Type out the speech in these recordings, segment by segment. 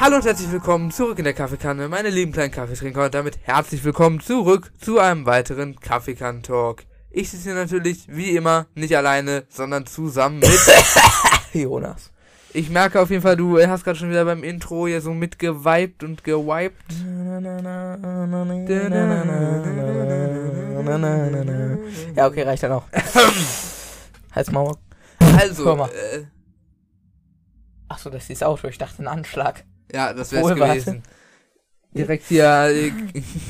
Hallo und herzlich willkommen zurück in der Kaffeekanne, meine lieben kleinen Kaffeetrinker und damit herzlich willkommen zurück zu einem weiteren Kaffeekann-Talk. Ich sitze hier natürlich, wie immer, nicht alleine, sondern zusammen mit Jonas. Ich merke auf jeden Fall, du hast gerade schon wieder beim Intro hier so mitgewiped und gewiped. Ja, okay, reicht dann auch. Halt's Maul. Also, äh, Achso, das ist das Auto. Ich dachte, ein Anschlag. Ja, das wär's Wohl, warte. gewesen. Direkt hier äh,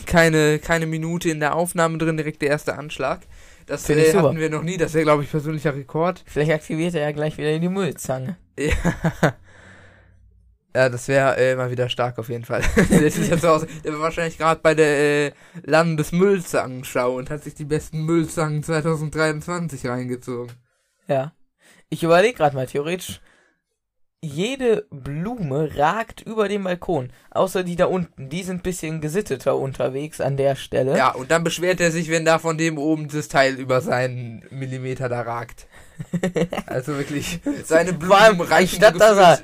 keine, keine Minute in der Aufnahme drin, direkt der erste Anschlag. Das Find äh, hatten wir noch nie, das wäre, glaube ich, persönlicher Rekord. Vielleicht aktiviert er ja gleich wieder die Müllzange. Ja. Ja, das wäre äh, mal wieder stark auf jeden Fall. der sieht jetzt so aus, der war wahrscheinlich gerade bei der äh, Landesmüllzangenschau und hat sich die besten Müllzangen 2023 reingezogen. Ja. Ich überlege gerade mal, theoretisch, jede Blume ragt über den Balkon. Außer die da unten. Die sind bisschen gesitteter unterwegs an der Stelle. Ja, und dann beschwert er sich, wenn da von dem oben das Teil über seinen Millimeter da ragt. Also wirklich, seine Blumen reichen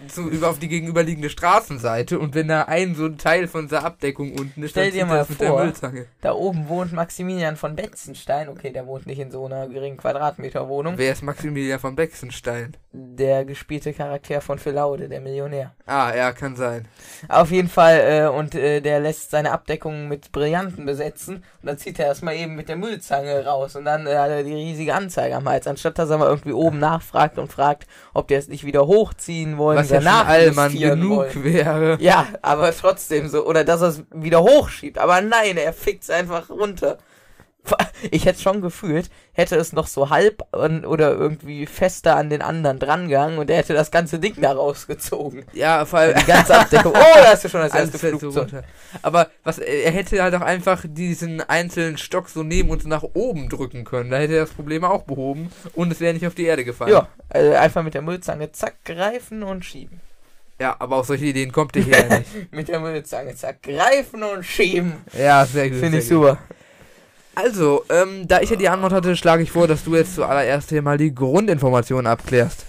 zu, über auf die gegenüberliegende Straßenseite und wenn da ein so ein Teil von der Abdeckung unten ist, Stell dann dir mal das mit der vor, Müllzange. Da oben wohnt Maximilian von Betzenstein. Okay, der wohnt nicht in so einer geringen Quadratmeterwohnung. Wer ist Maximilian von Bexenstein? Der gespielte Charakter von Phil Laude, der Millionär. Ah, ja, kann sein. Auf jeden Fall, äh, und äh, der lässt seine Abdeckung mit Brillanten besetzen und dann zieht er das mal eben mit der Müllzange raus und dann äh, hat er die riesige Anzeige am Hals, anstatt dass er mal irgendwie oben nachfragt und fragt, ob die es nicht wieder hochziehen wollen, Was ja wieder schon genug wollen. wäre. Ja, aber trotzdem so, oder dass er es wieder hochschiebt, aber nein, er fickt's einfach runter. Ich hätte schon gefühlt, hätte es noch so halb an, oder irgendwie fester an den anderen drangehangen und er hätte das ganze Ding da rausgezogen. Ja, vor allem. Die ganze Abdeckung. Oh, da hast du schon das erste so Flugzeug. runter. Aber was, er hätte halt auch einfach diesen einzelnen Stock so neben uns nach oben drücken können. Da hätte er das Problem auch behoben und es wäre nicht auf die Erde gefallen. Ja, also einfach mit der Müllzange zack greifen und schieben. Ja, aber auf solche Ideen kommt ihr hier ja nicht. Mit der Müllzange zack greifen und schieben. Ja, sehr gut. Finde ich gut. super. Also, ähm, da ich ja die Antwort hatte, schlage ich vor, dass du jetzt zuallererst hier mal die Grundinformationen abklärst.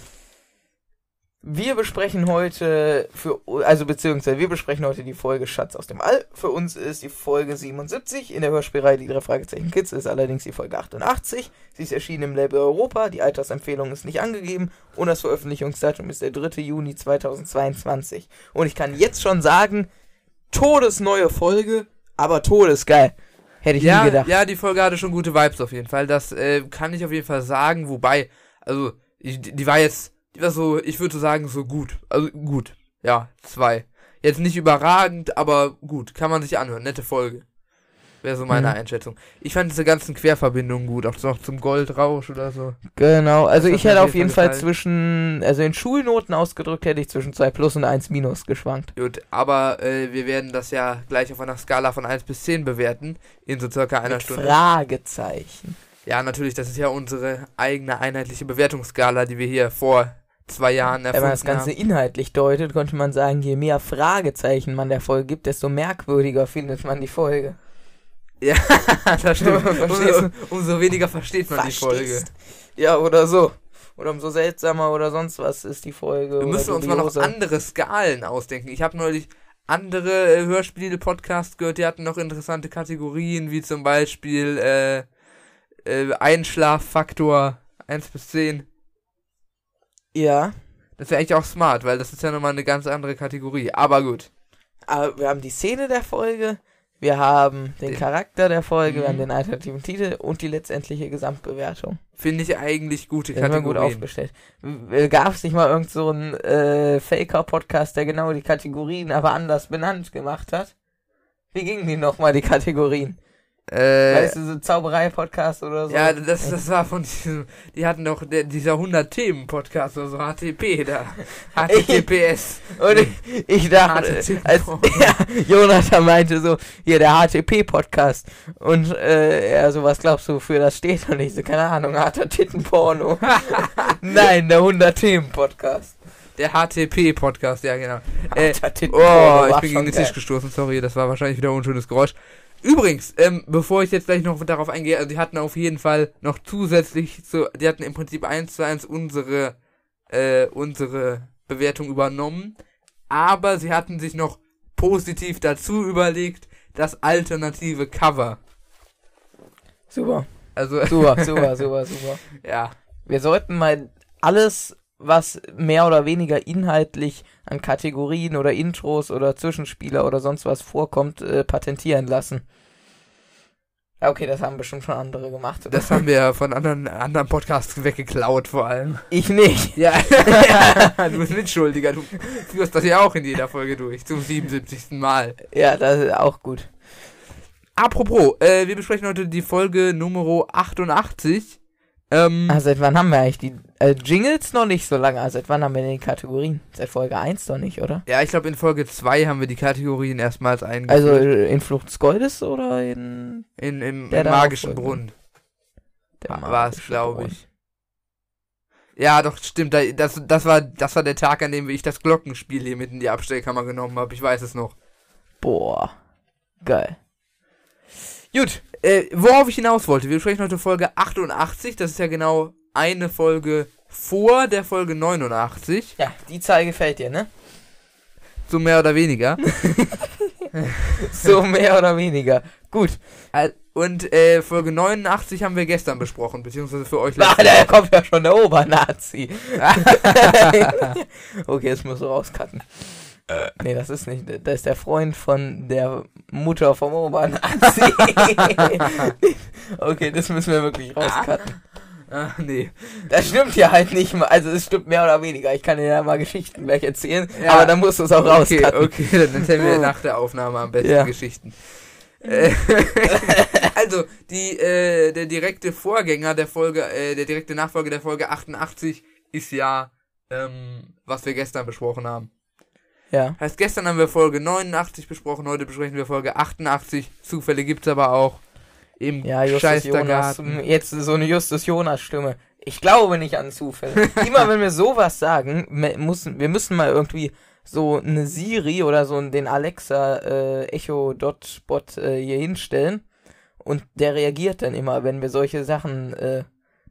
Wir besprechen heute für, also beziehungsweise wir besprechen heute die Folge Schatz aus dem All. Für uns ist die Folge 77. In der Hörspielreihe Die drei Fragezeichen Kids ist allerdings die Folge 88. Sie ist erschienen im Label Europa. Die Altersempfehlung ist nicht angegeben. Und das Veröffentlichungsdatum ist der 3. Juni 2022. Und ich kann jetzt schon sagen, todesneue Folge, aber todesgeil. Hätte ich Ja, nie gedacht. ja, die Folge hatte schon gute Vibes auf jeden Fall. Das äh, kann ich auf jeden Fall sagen. Wobei, also, ich, die war jetzt, die war so, ich würde so sagen, so gut. Also gut. Ja, zwei. Jetzt nicht überragend, aber gut. Kann man sich anhören. Nette Folge. Wäre so meine Mhm. Einschätzung. Ich fand diese ganzen Querverbindungen gut. Auch noch zum Goldrausch oder so. Genau, also ich hätte auf jeden Fall Fall zwischen, also in Schulnoten ausgedrückt hätte ich zwischen 2 plus und 1 minus geschwankt. Gut, aber äh, wir werden das ja gleich auf einer Skala von 1 bis 10 bewerten. In so circa einer Mit Stunde. Fragezeichen. Ja, natürlich, das ist ja unsere eigene einheitliche Bewertungsskala, die wir hier vor zwei Jahren Wenn erfunden man das Ganze haben. inhaltlich deutet, könnte man sagen, je mehr Fragezeichen man der Folge gibt, desto merkwürdiger findet man die Folge. Ja, das stimmt. Verstehst umso, umso weniger versteht man die Folge. Verstehst? Ja, oder so. Oder umso seltsamer oder sonst was ist die Folge. Wir müssen uns mal noch andere Skalen ausdenken. Ich habe neulich andere äh, Hörspiele-Podcasts gehört, die hatten noch interessante Kategorien, wie zum Beispiel äh, äh, Einschlaffaktor 1 bis 10. Ja, Das wäre eigentlich auch smart, weil das ist ja nochmal eine ganz andere Kategorie. Aber gut. aber wir haben die Szene der Folge, wir haben den Den- Charakter der Folge, wir Mhm. haben den alternativen Titel und die letztendliche Gesamtbewertung. Finde ich eigentlich gute Das ist mal gut Kategorien. aufgestellt. Gab es nicht mal irgend so einen äh, Faker-Podcast, der genau die Kategorien aber anders benannt gemacht hat? Wie gingen die nochmal, die Kategorien? Äh, weißt du, so Zauberei-Podcast oder so? ja, das, das war von diesem, die hatten doch der, dieser 100 Themen Podcast oder so HTP da. HTTPS. Und ich, ich dachte, als ja, Jonathan meinte so, hier der HTP-Podcast. Und äh, er so, was glaubst du, wofür das steht? Und ich so, keine Ahnung, harter Tittenporno. Nein, der 100-Themen-Podcast. Der HTP Podcast, ja genau. Äh, oh, ich bin gegen den Tisch gestoßen, sorry, das war wahrscheinlich wieder ein unschönes Geräusch. Übrigens, ähm, bevor ich jetzt gleich noch darauf eingehe, also die hatten auf jeden Fall noch zusätzlich zu, die hatten im Prinzip eins zu eins unsere, äh, unsere Bewertung übernommen. aber sie hatten sich noch positiv dazu überlegt, das alternative Cover. Super, Also, super, super, super, super. ja. Wir sollten mal alles, was mehr oder weniger inhaltlich an Kategorien oder Intros oder Zwischenspieler oder sonst was vorkommt, äh, patentieren lassen. Ja, okay, das haben bestimmt schon andere gemacht. Das haben wir ja von anderen, anderen Podcasts weggeklaut, vor allem. ich nicht. Ja, du bist Mitschuldiger. Du führst das ja auch in jeder Folge durch, zum 77. Mal. Ja, das ist auch gut. Apropos, äh, wir besprechen heute die Folge Nummer 88. Ähm, Ah, seit wann haben wir eigentlich die äh, Jingles noch nicht so lange? Ah, seit wann haben wir denn die Kategorien? Seit Folge 1 doch nicht, oder? ja, ich glaube, in Folge 2 haben wir die Kategorien erstmals eingeführt. Also äh, in Flucht des Goldes oder in in, im, der im magischen. Brunnen der war es, glaube ich. Ja, doch, stimmt. da- Das, das, war, das war der Tag, an dem ich das Glockenspiel hier mit in die Abstellkammer genommen habe. Ich weiß es noch. Boah. Geil. Gut, äh, worauf ich hinaus wollte. Wir besprechen heute Folge 88. Das ist ja genau eine Folge vor der Folge 89. Ja, die Zahl gefällt dir, ne? So mehr oder weniger. So mehr oder weniger. Gut. Und äh, Folge 89 haben wir gestern besprochen, beziehungsweise für euch Ah, letzte da Woche. kommt ja schon der Obernazi. okay, das musst du rauscutten. Nee, das ist nicht. Das ist der Freund von der Mutter vom Obernazi. okay, das müssen wir wirklich rauscutten. Ah, nee. Das stimmt ja halt nicht mal. Also es stimmt mehr oder weniger. Ich kann dir ja mal Geschichten gleich erzählen. Ja. Aber dann musst du es auch Okay, rauscutten. okay, dann erzählen wir nach der Aufnahme am besten Ja. Geschichten. Äh, also, die, äh, der direkte Vorgänger der Folge, äh, der direkte Nachfolger der Folge 88 ist ja, ähm, was wir gestern besprochen haben. Ja. Heißt, gestern haben wir Folge 89 besprochen, heute besprechen wir Folge 88. Zufälle gibt's aber auch. Im Ja, Justus Jonas. Jetzt so eine Justus Jonas Stimme. Ich glaube nicht an Zufälle. Immer wenn wir sowas sagen, müssen, wir müssen mal irgendwie so eine Siri oder so den Alexa äh, Echo Dot Bot äh, hier hinstellen und der reagiert dann immer, wenn wir solche Sachen äh,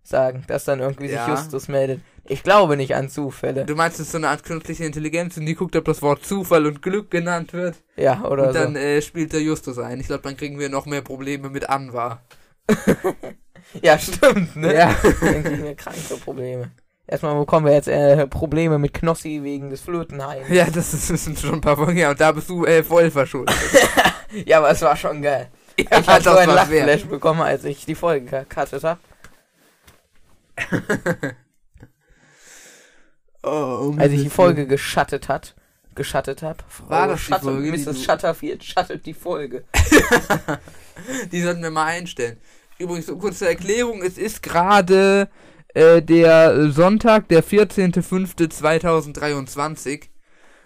sagen, dass dann irgendwie Ja. sich Justus meldet. Ich glaube nicht an Zufälle. Du meinst, es ist so eine Art künstliche Intelligenz und die guckt, ob das Wort Zufall und Glück genannt wird. Ja, oder und dann so. äh, spielt der Justus ein. Ich glaube, dann kriegen wir noch mehr Probleme mit Anwar. Ja, stimmt, ne? Ja. Dann kriegen wir kranke Probleme. Erstmal bekommen wir jetzt äh, Probleme mit Knossi wegen des Flötenheims. Ja, das, ist, das sind schon ein paar Folgen her und da bist du äh, voll verschuldet. Ja, aber es war schon geil. ja, Ich hab so wert. Lachflash bekommen, als ich die Folge gecuttet hab. Oh, Als ich die Folge geschattet hat. Geschattet hab. War das die Shutter- Folge, die Mrs. du- Shutterfield schattet die Folge. Die sollten wir mal einstellen. Übrigens, so kurze Erklärung, es ist gerade äh, der Sonntag, der 14.05.2023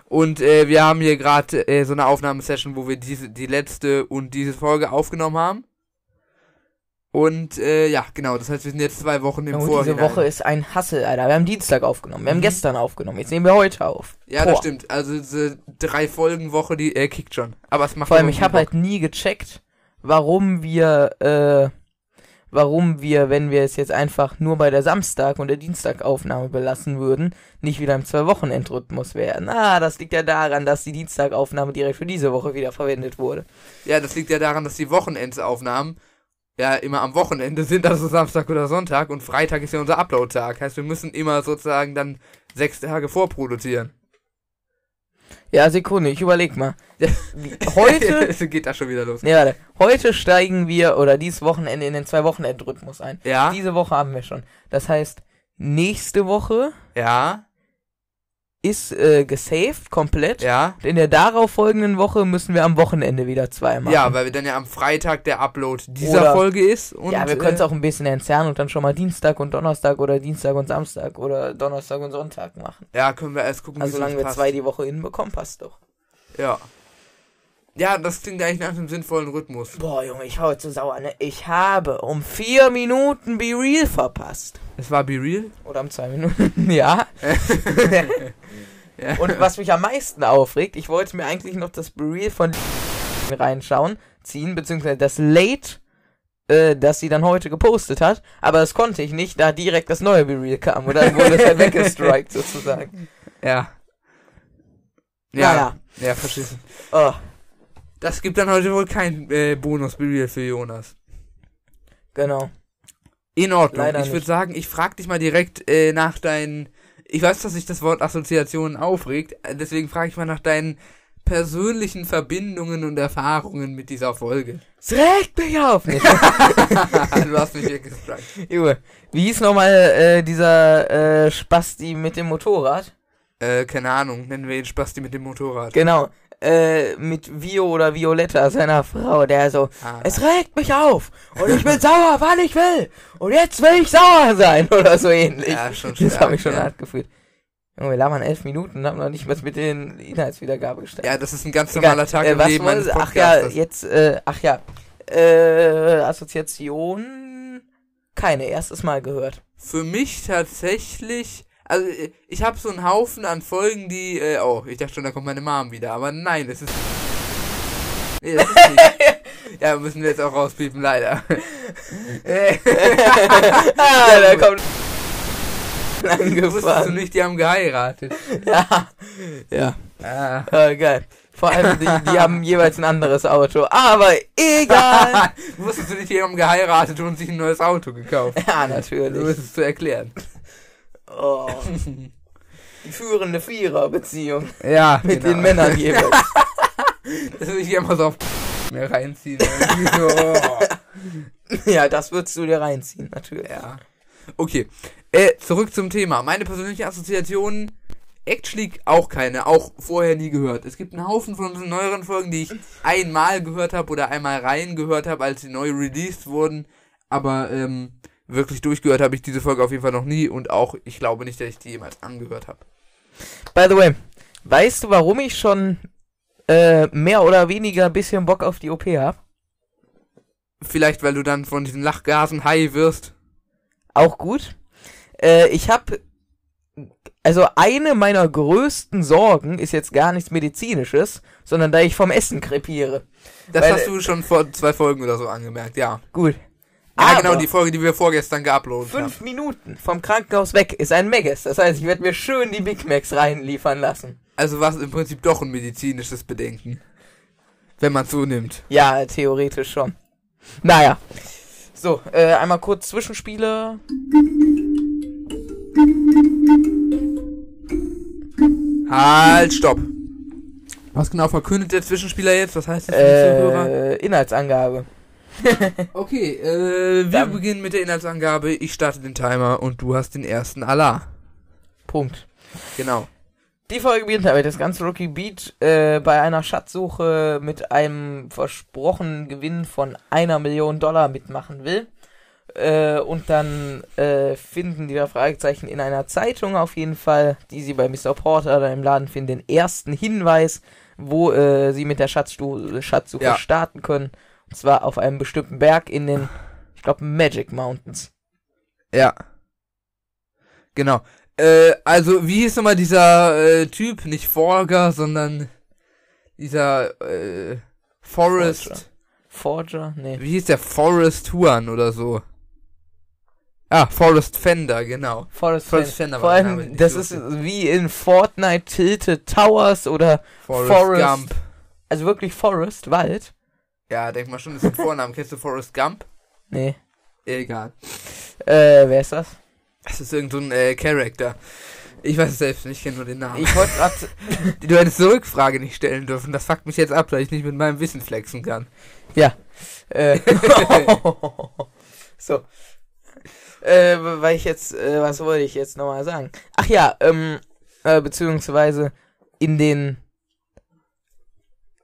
und äh, wir haben hier gerade äh, so eine Aufnahmesession, wo wir diese, die letzte und diese Folge aufgenommen haben. Und äh, ja, genau, das heißt, wir sind jetzt zwei Wochen im diese Vorhinein. Woche ist ein Hassel, Alter. Wir haben Dienstag aufgenommen. Wir haben Mhm. gestern aufgenommen. Jetzt nehmen wir heute auf. Ja, das Boah. stimmt. Also diese drei Folgen Woche, die äh, kickt schon. Aber es macht Vor allem, ich habe halt nie gecheckt, warum wir, äh, warum wir, wenn wir es jetzt einfach nur bei der Samstag- und der Dienstagaufnahme belassen würden, nicht wieder im Zwei-Wochen-Endrhythmus wären. Ah, das liegt ja daran, dass die Dienstagaufnahme direkt für diese Woche wieder verwendet wurde. Ja, das liegt ja daran, dass die Wochenendsaufnahmen ja immer am Wochenende sind, also Samstag oder Sonntag und Freitag ist ja unser Upload-Tag. Heißt, wir müssen immer sozusagen dann sechs Tage vorproduzieren. Ja, Sekunde, ich überleg mal. Heute, Es geht da schon wieder los. nee, warte, heute steigen wir, oder dieses Wochenende in den Zwei-Wochen-Endrhythmus ein. Ja, Diese Woche haben wir schon. Das heißt, nächste Woche ja, ist äh, gesaved komplett. ja. In der darauffolgenden Woche müssen wir am Wochenende wieder zwei machen. Ja, weil wir dann ja am Freitag der Upload dieser Oder- Folge ist. Und, ja, wir können es äh, auch ein bisschen entzerren und dann schon mal Dienstag und Donnerstag oder Dienstag und Samstag oder Donnerstag und Sonntag machen. Ja, können wir erst gucken, Also wie solange wir passt. zwei die Woche hinbekommen, passt doch. Ja. Ja, das klingt eigentlich nach einem sinnvollen Rhythmus. Boah, Junge, ich hau jetzt so sauer, ne? Ich habe um vier Minuten Be Real verpasst. Es war Be Real? Oder um zwei Minuten, ja. Ja. Und was mich am meisten aufregt, ich wollte mir eigentlich noch das Be Real von reinschauen, ziehen, beziehungsweise das Late, äh, das sie dann heute gepostet hat, aber das konnte ich nicht, da direkt das neue Be Real kam und dann wurde es halt weggestrikt sozusagen. Ja. Ja, Naja. ja, verschissen. Oh, Das gibt dann heute wohl kein äh, Bonus-Burial für Jonas. genau. In Ordnung. Leider ich würde sagen, ich frage dich mal direkt äh, nach deinen. Ich weiß, dass sich das Wort Assoziationen aufregt, äh, deswegen frage ich mal nach deinen persönlichen Verbindungen und Erfahrungen mit dieser Folge. Es regt mich auf. Du hast mich wirklich gefragt. Junge, wie hieß nochmal äh, dieser äh, Spasti mit dem Motorrad? Äh, keine Ahnung, nennen wir ihn Spasti mit dem Motorrad. Genau. Äh, mit Vio oder Violetta, seiner Frau, der so, Ah, es regt mich auf und ich bin sauer, wann ich will und jetzt will ich sauer sein oder so ähnlich. Ja, schon das stark, habe ich schon ja. hart gefühlt. Junge, wir labern elf Minuten und haben noch nicht was mit den Inhaltswiedergabe gestellt. ja, das ist ein ganz Egal, normaler Tag äh, im was Leben wollen eines Sie- Ach ja, jetzt, äh, ach ja, äh, Assoziation, keine, erstes Mal gehört. Für mich tatsächlich, also äh, ich habe so einen Haufen an Folgen, die, äh, oh, ich dachte schon, da kommt meine Mom wieder, aber nein, das ist, nee, das ist nicht. ja, müssen wir jetzt auch rauspiepen, leider. ah, da kommt Wusstest du nicht, die haben geheiratet. Ja, ja, Ah. äh, geil. Vor allem, die, die haben jeweils ein anderes Auto, aber egal. Wusstest du nicht, die haben geheiratet und sich ein neues Auto gekauft. ja, Du natürlich. musst es zu erklären. Oh. Die führende Vierer-Beziehung Ja, mit genau. den Männern jeweils. Das will ich mal so auf mehr reinziehen. So, oh. Ja, das würdest du dir reinziehen, natürlich. Ja. Okay. Äh, zurück zum Thema. Meine persönliche Assoziation, Action League auch keine, auch vorher nie gehört. Es gibt einen Haufen von unseren neueren Folgen, die ich einmal gehört habe oder einmal rein gehört habe, als sie neu released wurden. Aber ähm, wirklich durchgehört habe ich diese Folge auf jeden Fall noch nie und auch, ich glaube nicht, dass ich die jemals angehört habe. By the way, weißt du, warum ich schon äh, mehr oder weniger ein bisschen Bock auf die OP hab? Vielleicht, weil du dann von diesen Lachgasen high wirst. Auch gut. Äh, ich hab. Also eine meiner größten Sorgen ist jetzt gar nichts Medizinisches, sondern da ich vom Essen krepiere. Das Weil, hast du schon vor zwei Folgen oder so angemerkt, ja. Gut. Ja, Aber genau, die Folge, die wir vorgestern geuploadet haben. fünf Minuten vom Krankenhaus weg ist ein Megas. Das heißt, ich werde mir schön die Big Macs reinliefern lassen. Also war es im Prinzip doch ein medizinisches Bedenken. Wenn man so nimmt. Ja, theoretisch schon. Naja. So, äh, einmal kurz Zwischenspiele. Halt, stopp. Was genau verkündet der Zwischenspieler jetzt? Was heißt das für? Äh, Inhaltsangabe. Okay, äh, wir Dann- beginnen mit der Inhaltsangabe. Ich starte den Timer und du hast den ersten Allah. Punkt. Genau. Die Folge beginnt damit, dass ganz Rocky Beach äh, bei einer Schatzsuche mit einem versprochenen Gewinn von einer Million Dollar mitmachen will. Äh, und dann äh, finden die da Fragezeichen in einer Zeitung auf jeden Fall, die sie bei Mr. Porter da im Laden finden, den ersten Hinweis, wo äh, sie mit der Schatzstu Schatzsuche Ja. starten können. Und zwar auf einem bestimmten Berg in den, ich glaube, Magic Mountains. Ja. Genau. Äh, also, wie hieß nochmal dieser äh, Typ? Nicht Forger, sondern dieser äh, Forest. Forger? Forger? Nee. Wie hieß der? Forest Huan oder so. Ah, Forest Fender, genau. Forest, Forest Fender. Fender Vor war allem, das ist wie in Fortnite Tilted Towers oder Forest, Forest. Gump. also wirklich Forest, Wald. Ja, denk mal schon, das ist ein Vornamen. Kennst du Forrest Gump? Nee. Egal. Äh, wer ist das? Das ist irgendein so ein, äh, Charakter. Ich weiß es selbst nicht, ich kenne nur den Namen. Ich wollte gerade. Du hättest die Rückfrage nicht stellen dürfen. Das fuckt mich jetzt ab, weil ich nicht mit meinem Wissen flexen kann. äh, so. Äh, weil ich jetzt, äh, was wollte ich jetzt nochmal sagen? Ach ja, ähm, äh, beziehungsweise in den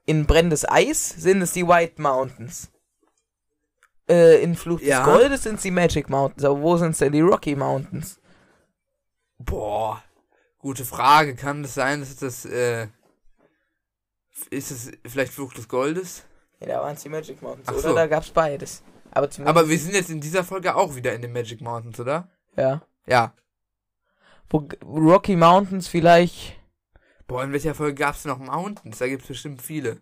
in brennendes Eis sind es die White Mountains. Äh, in Fluch des Ja. Goldes sind es die Magic Mountains, aber wo sind es denn die Rocky Mountains? Boah. Gute Frage. Kann es sein, dass das, äh, ist es vielleicht Fluch des Goldes? Ja, da waren es die Magic Mountains. Ach Oder so. da gab's beides. Aber. Aber wir sind jetzt in dieser Folge auch wieder in den Magic Mountains, oder? ja. Ja. Wo Rocky Mountains vielleicht. Boah, in welcher Folge gab's noch Mountains? Da gibt's bestimmt viele.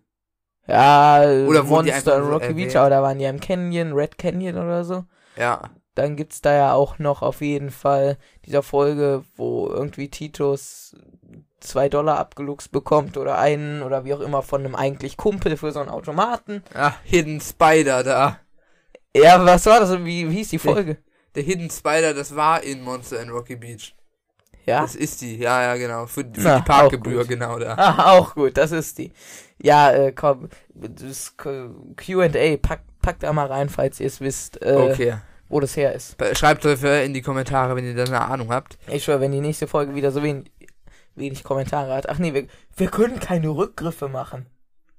Ja, Oder Monster so Rocky? Beach, aber da waren die im Canyon, Red Canyon oder so. Ja. Dann gibt's da ja auch noch auf jeden Fall dieser Folge, wo irgendwie Titus zwei Dollar abgeluchst bekommt oder einen oder wie auch immer von einem eigentlich Kumpel für so einen Automaten. Ja, Hidden Spider da. Ja, was war das? Wie, wie hieß die Folge? Der Hidden Spider, das war in Monster in Rocky Beach. Ja. Das ist die, ja, ja, genau. Für, für Na, die Parkgebühr, genau da. Ah, auch gut, das ist die. Ja, äh, komm, das Q&A, packt pack da mal rein, falls ihr es wisst, äh, Okay. wo das her ist. Schreibt es in die Kommentare, wenn ihr da eine Ahnung habt. Ich schwör, wenn die nächste Folge wieder so wenig, wenig Kommentare hat. Ach nee, wir, wir können keine Rückgriffe machen.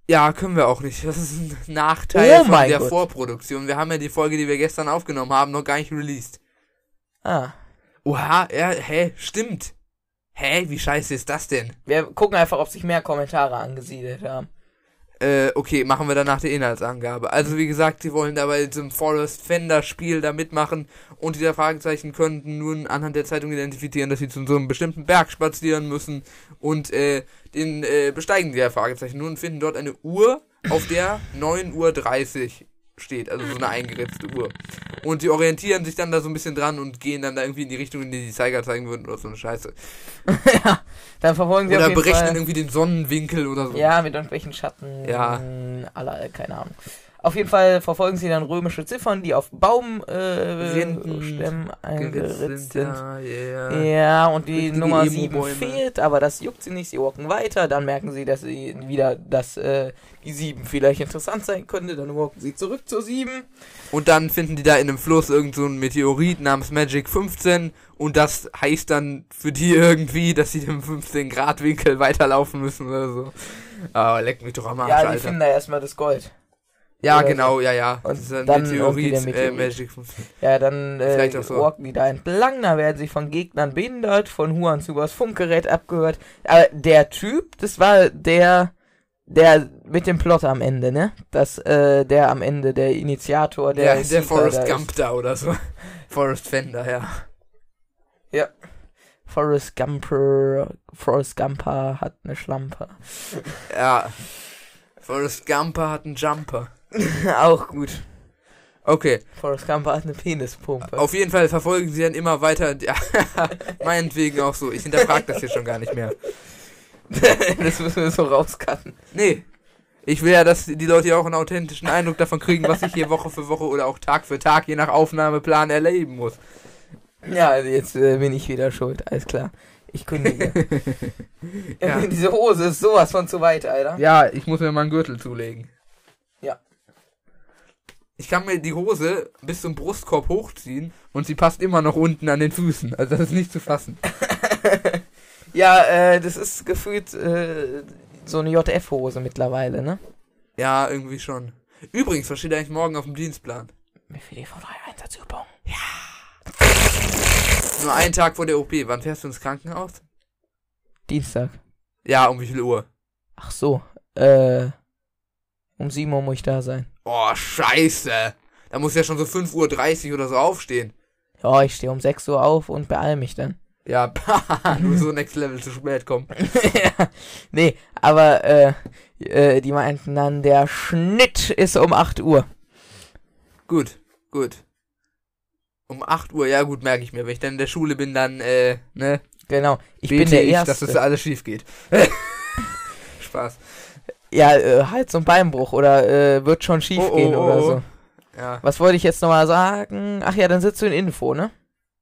Ja, können wir auch nicht. Das ist ein Nachteil Oh von der Gott. Vorproduktion. Wir haben ja die Folge, die wir gestern aufgenommen haben, noch gar nicht released. Ah. Oha, ja, hä, stimmt. Hä, wie scheiße ist das denn? Wir gucken einfach, ob sich mehr Kommentare angesiedelt haben. Äh, okay, machen wir danach die Inhaltsangabe. Also wie gesagt, sie wollen da bei diesem Forest Fender Spiel da mitmachen und diese Fragezeichen könnten nun anhand der Zeitung identifizieren, dass sie zu so einem bestimmten Berg spazieren müssen und äh, den äh, besteigen die Fragezeichen nun und finden dort eine Uhr, auf der 9.30 Uhr steht, also so eine eingeritzte Uhr. Und sie orientieren sich dann da so ein bisschen dran und gehen dann da irgendwie in die Richtung, in die die Zeiger zeigen würden oder so eine Scheiße. ja, dann verfolgen sie Oder berechnen Fall. irgendwie den Sonnenwinkel oder so. Ja, mit irgendwelchen Schatten. Ja. Aller, keine Ahnung. Auf jeden Fall verfolgen sie dann römische Ziffern, die auf Baumstämmen äh, eingeritzt sind. Ja, yeah. Ja, und die Richtige Nummer Emo-Bäume. 7 fehlt, aber das juckt sie nicht, sie walken weiter, dann merken sie, dass sie wieder, dass äh, die 7 vielleicht interessant sein könnte, dann walken sie zurück zur 7. Und dann finden die da in einem Fluss irgend so Meteorit namens Magic 15 und das heißt dann für die irgendwie, dass sie im 15 Grad Winkel weiterlaufen müssen oder so. Aber leck mich doch am Arsch, Ja, die Alter. finden da erstmal das Gold. Ja, genau, ja, ja. Und das ist dann Meteorit, der Äh. Magic 15. Ja, dann äh, so. walken die da entlang, da werden sie von Gegnern behindert, von Huans übers Funkgerät abgehört. Aber der Typ, das war der, der mit dem Plot am Ende, ne? Das, äh, der am Ende, der Initiator, der ja, der Seeker Forrest da. Gump da oder so. Forrest Fender, ja. Forrest Gumper, Forrest Gumper hat eine Schlampe. Ja. Forrest Gumper hat einen Jumper. Auch gut. Okay, Forrest Gumper hat eine Penispumpe. auf jeden Fall verfolgen sie dann immer weiter. Ja, meinetwegen auch so. Ich hinterfrage das hier schon gar nicht mehr. das müssen wir so rauscutten. Nee. Ich will ja, dass die Leute ja auch einen authentischen Eindruck davon kriegen, was ich hier Woche für Woche oder auch Tag für Tag, je nach Aufnahmeplan, erleben muss. Ja, also jetzt äh, bin ich wieder schuld, alles klar. Ich kündige. Ja. Diese Hose ist sowas von zu weit, Alter. Ja, ich muss mir mal einen Gürtel zulegen. Ja. Ich kann mir die Hose bis zum Brustkorb hochziehen und sie passt immer noch unten an den Füßen. Also das ist nicht zu fassen. Ja, äh, das ist gefühlt äh, so eine JF-Hose mittlerweile, ne? Ja, irgendwie schon. Übrigens, was steht eigentlich morgen auf dem Dienstplan? Wie viel EV3 Einsatzübung? Nur einen Tag vor der OP. Wann fährst du ins Krankenhaus? Dienstag. Ja, um wie viel Uhr? Ach so, äh, um 7 Uhr muss ich da sein. Oh, scheiße. Da muss ja schon so 5.30 Uhr oder so aufstehen. Ja, ich stehe um 6 Uhr auf und beeil mich dann. Ja, nur so next level zu spät kommen. ja, nee, aber äh, äh, die meinten dann, der Schnitt ist um 8 Uhr. Gut, gut. Um 8 Uhr, ja gut, merke ich mir. Wenn ich dann in der Schule bin, dann, äh, ne, Genau, ich bin der ich, Erste. dass das alles schief geht. Spaß. Ja, äh, Hals- und Beinbruch oder äh, wird schon schief Oh, oh, gehen oh, oder oh. so. Ja. Was wollte ich jetzt nochmal sagen? Ach ja, dann sitzt du in Info, ne?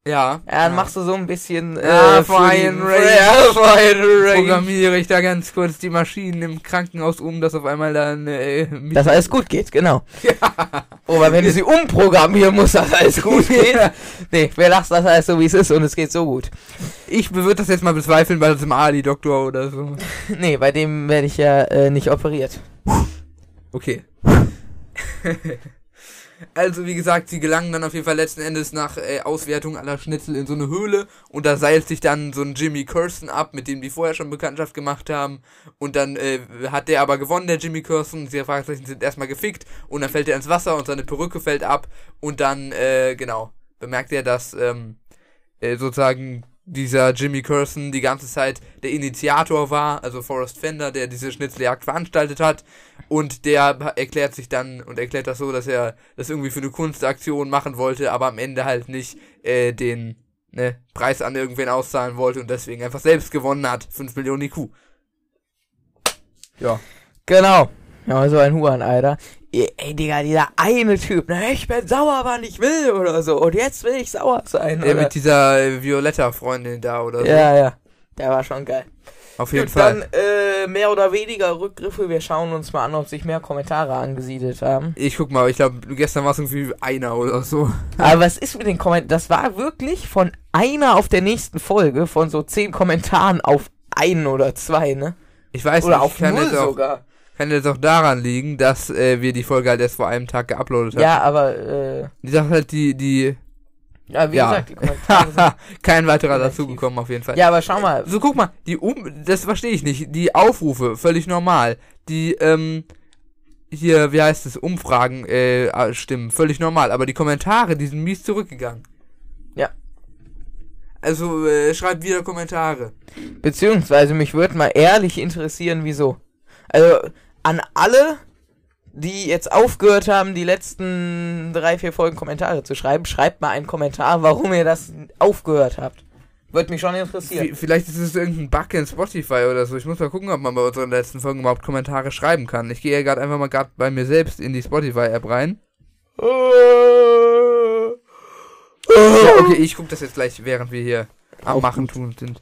Ja. Ja, dann machst du so ein bisschen Ja, äh. Ja, Fine Range. Programmiere ich da ganz kurz die Maschinen im Krankenhaus um, dass auf einmal dann, äh, Dass alles gut geht, genau. Aber wenn du sie umprogrammieren musst, dass alles gut geht. nee, wir lassen das alles so, wie es ist und es geht so gut. Ich würde das jetzt mal bezweifeln bei diesem Ali-Doktor oder so. Nee, bei dem werde ich ja äh, nicht operiert. Okay. also, wie gesagt, sie gelangen dann auf jeden Fall letzten Endes nach äh, Auswertung aller Schnitzel in so eine Höhle und da seilt sich dann so ein Jimmy Curson ab, mit dem die vorher schon Bekanntschaft gemacht haben. Und dann äh, hat der aber gewonnen, der Jimmy Curson. Die Fragezeichen sind erstmal gefickt und dann fällt er ins Wasser und seine Perücke fällt ab und dann, äh, genau, bemerkt er, dass ähm, äh, sozusagen dieser Jimmy Curson die ganze Zeit der Initiator war, also Forrest Fender, der diese Schnitzeljagd veranstaltet hat. Und der erklärt sich dann und erklärt das so, dass er das irgendwie für eine Kunstaktion machen wollte, aber am Ende halt nicht äh, den, ne, Preis an irgendwen auszahlen wollte und deswegen einfach selbst gewonnen hat. 5 Millionen IQ. Ja. Genau. Ja, so ein Huan, Alter. Ey, Digga, dieser eine Typ, ne, ich bin sauer, wann ich will oder so. Und jetzt will ich sauer sein. Der oder? mit dieser äh, Violetta-Freundin da oder so. ja, ja. Der war schon geil. Auf jeden Gut, Fall. Dann äh, mehr oder weniger Rückgriffe. Wir schauen uns mal an, ob sich mehr Kommentare angesiedelt haben. Ich guck mal, ich glaube, gestern war es irgendwie einer oder so. Aber was ist mit den Kommentaren? Das war wirklich von einer auf der nächsten Folge, von so zehn Kommentaren auf einen oder zwei, ne? Ich weiß Oder nicht, auf kann null sogar. Kann jetzt auch daran liegen, dass äh, wir die Folge halt erst vor einem Tag geuploadet haben. Ja, aber, äh, Die Sache halt, die, die, ja, wie ja. gesagt, die Kommentare sind. kein weiterer dazugekommen auf jeden Fall. Ja, aber schau mal. So, guck mal, die um, das verstehe ich nicht. Die Aufrufe, völlig normal. Die, ähm, hier, wie heißt es, Umfragen, äh, ah, stimmen, völlig normal. Aber die Kommentare, die sind mies zurückgegangen. Ja. Also, äh, schreibt wieder Kommentare. Beziehungsweise mich würde mal ehrlich interessieren, wieso. Also, an alle, die jetzt aufgehört haben, die letzten drei, vier Folgen Kommentare zu schreiben, schreibt mal einen Kommentar, warum ihr das aufgehört habt. Würde mich schon interessieren. V vielleicht ist es irgendein Bug in Spotify oder so. Ich muss mal gucken, ob man bei unseren letzten Folgen überhaupt Kommentare schreiben kann. Ich gehe ja gerade einfach mal gerade bei mir selbst in die Spotify-App rein. Ja, okay, ich gucke das jetzt gleich, während wir hier am Auch Machen tun sind.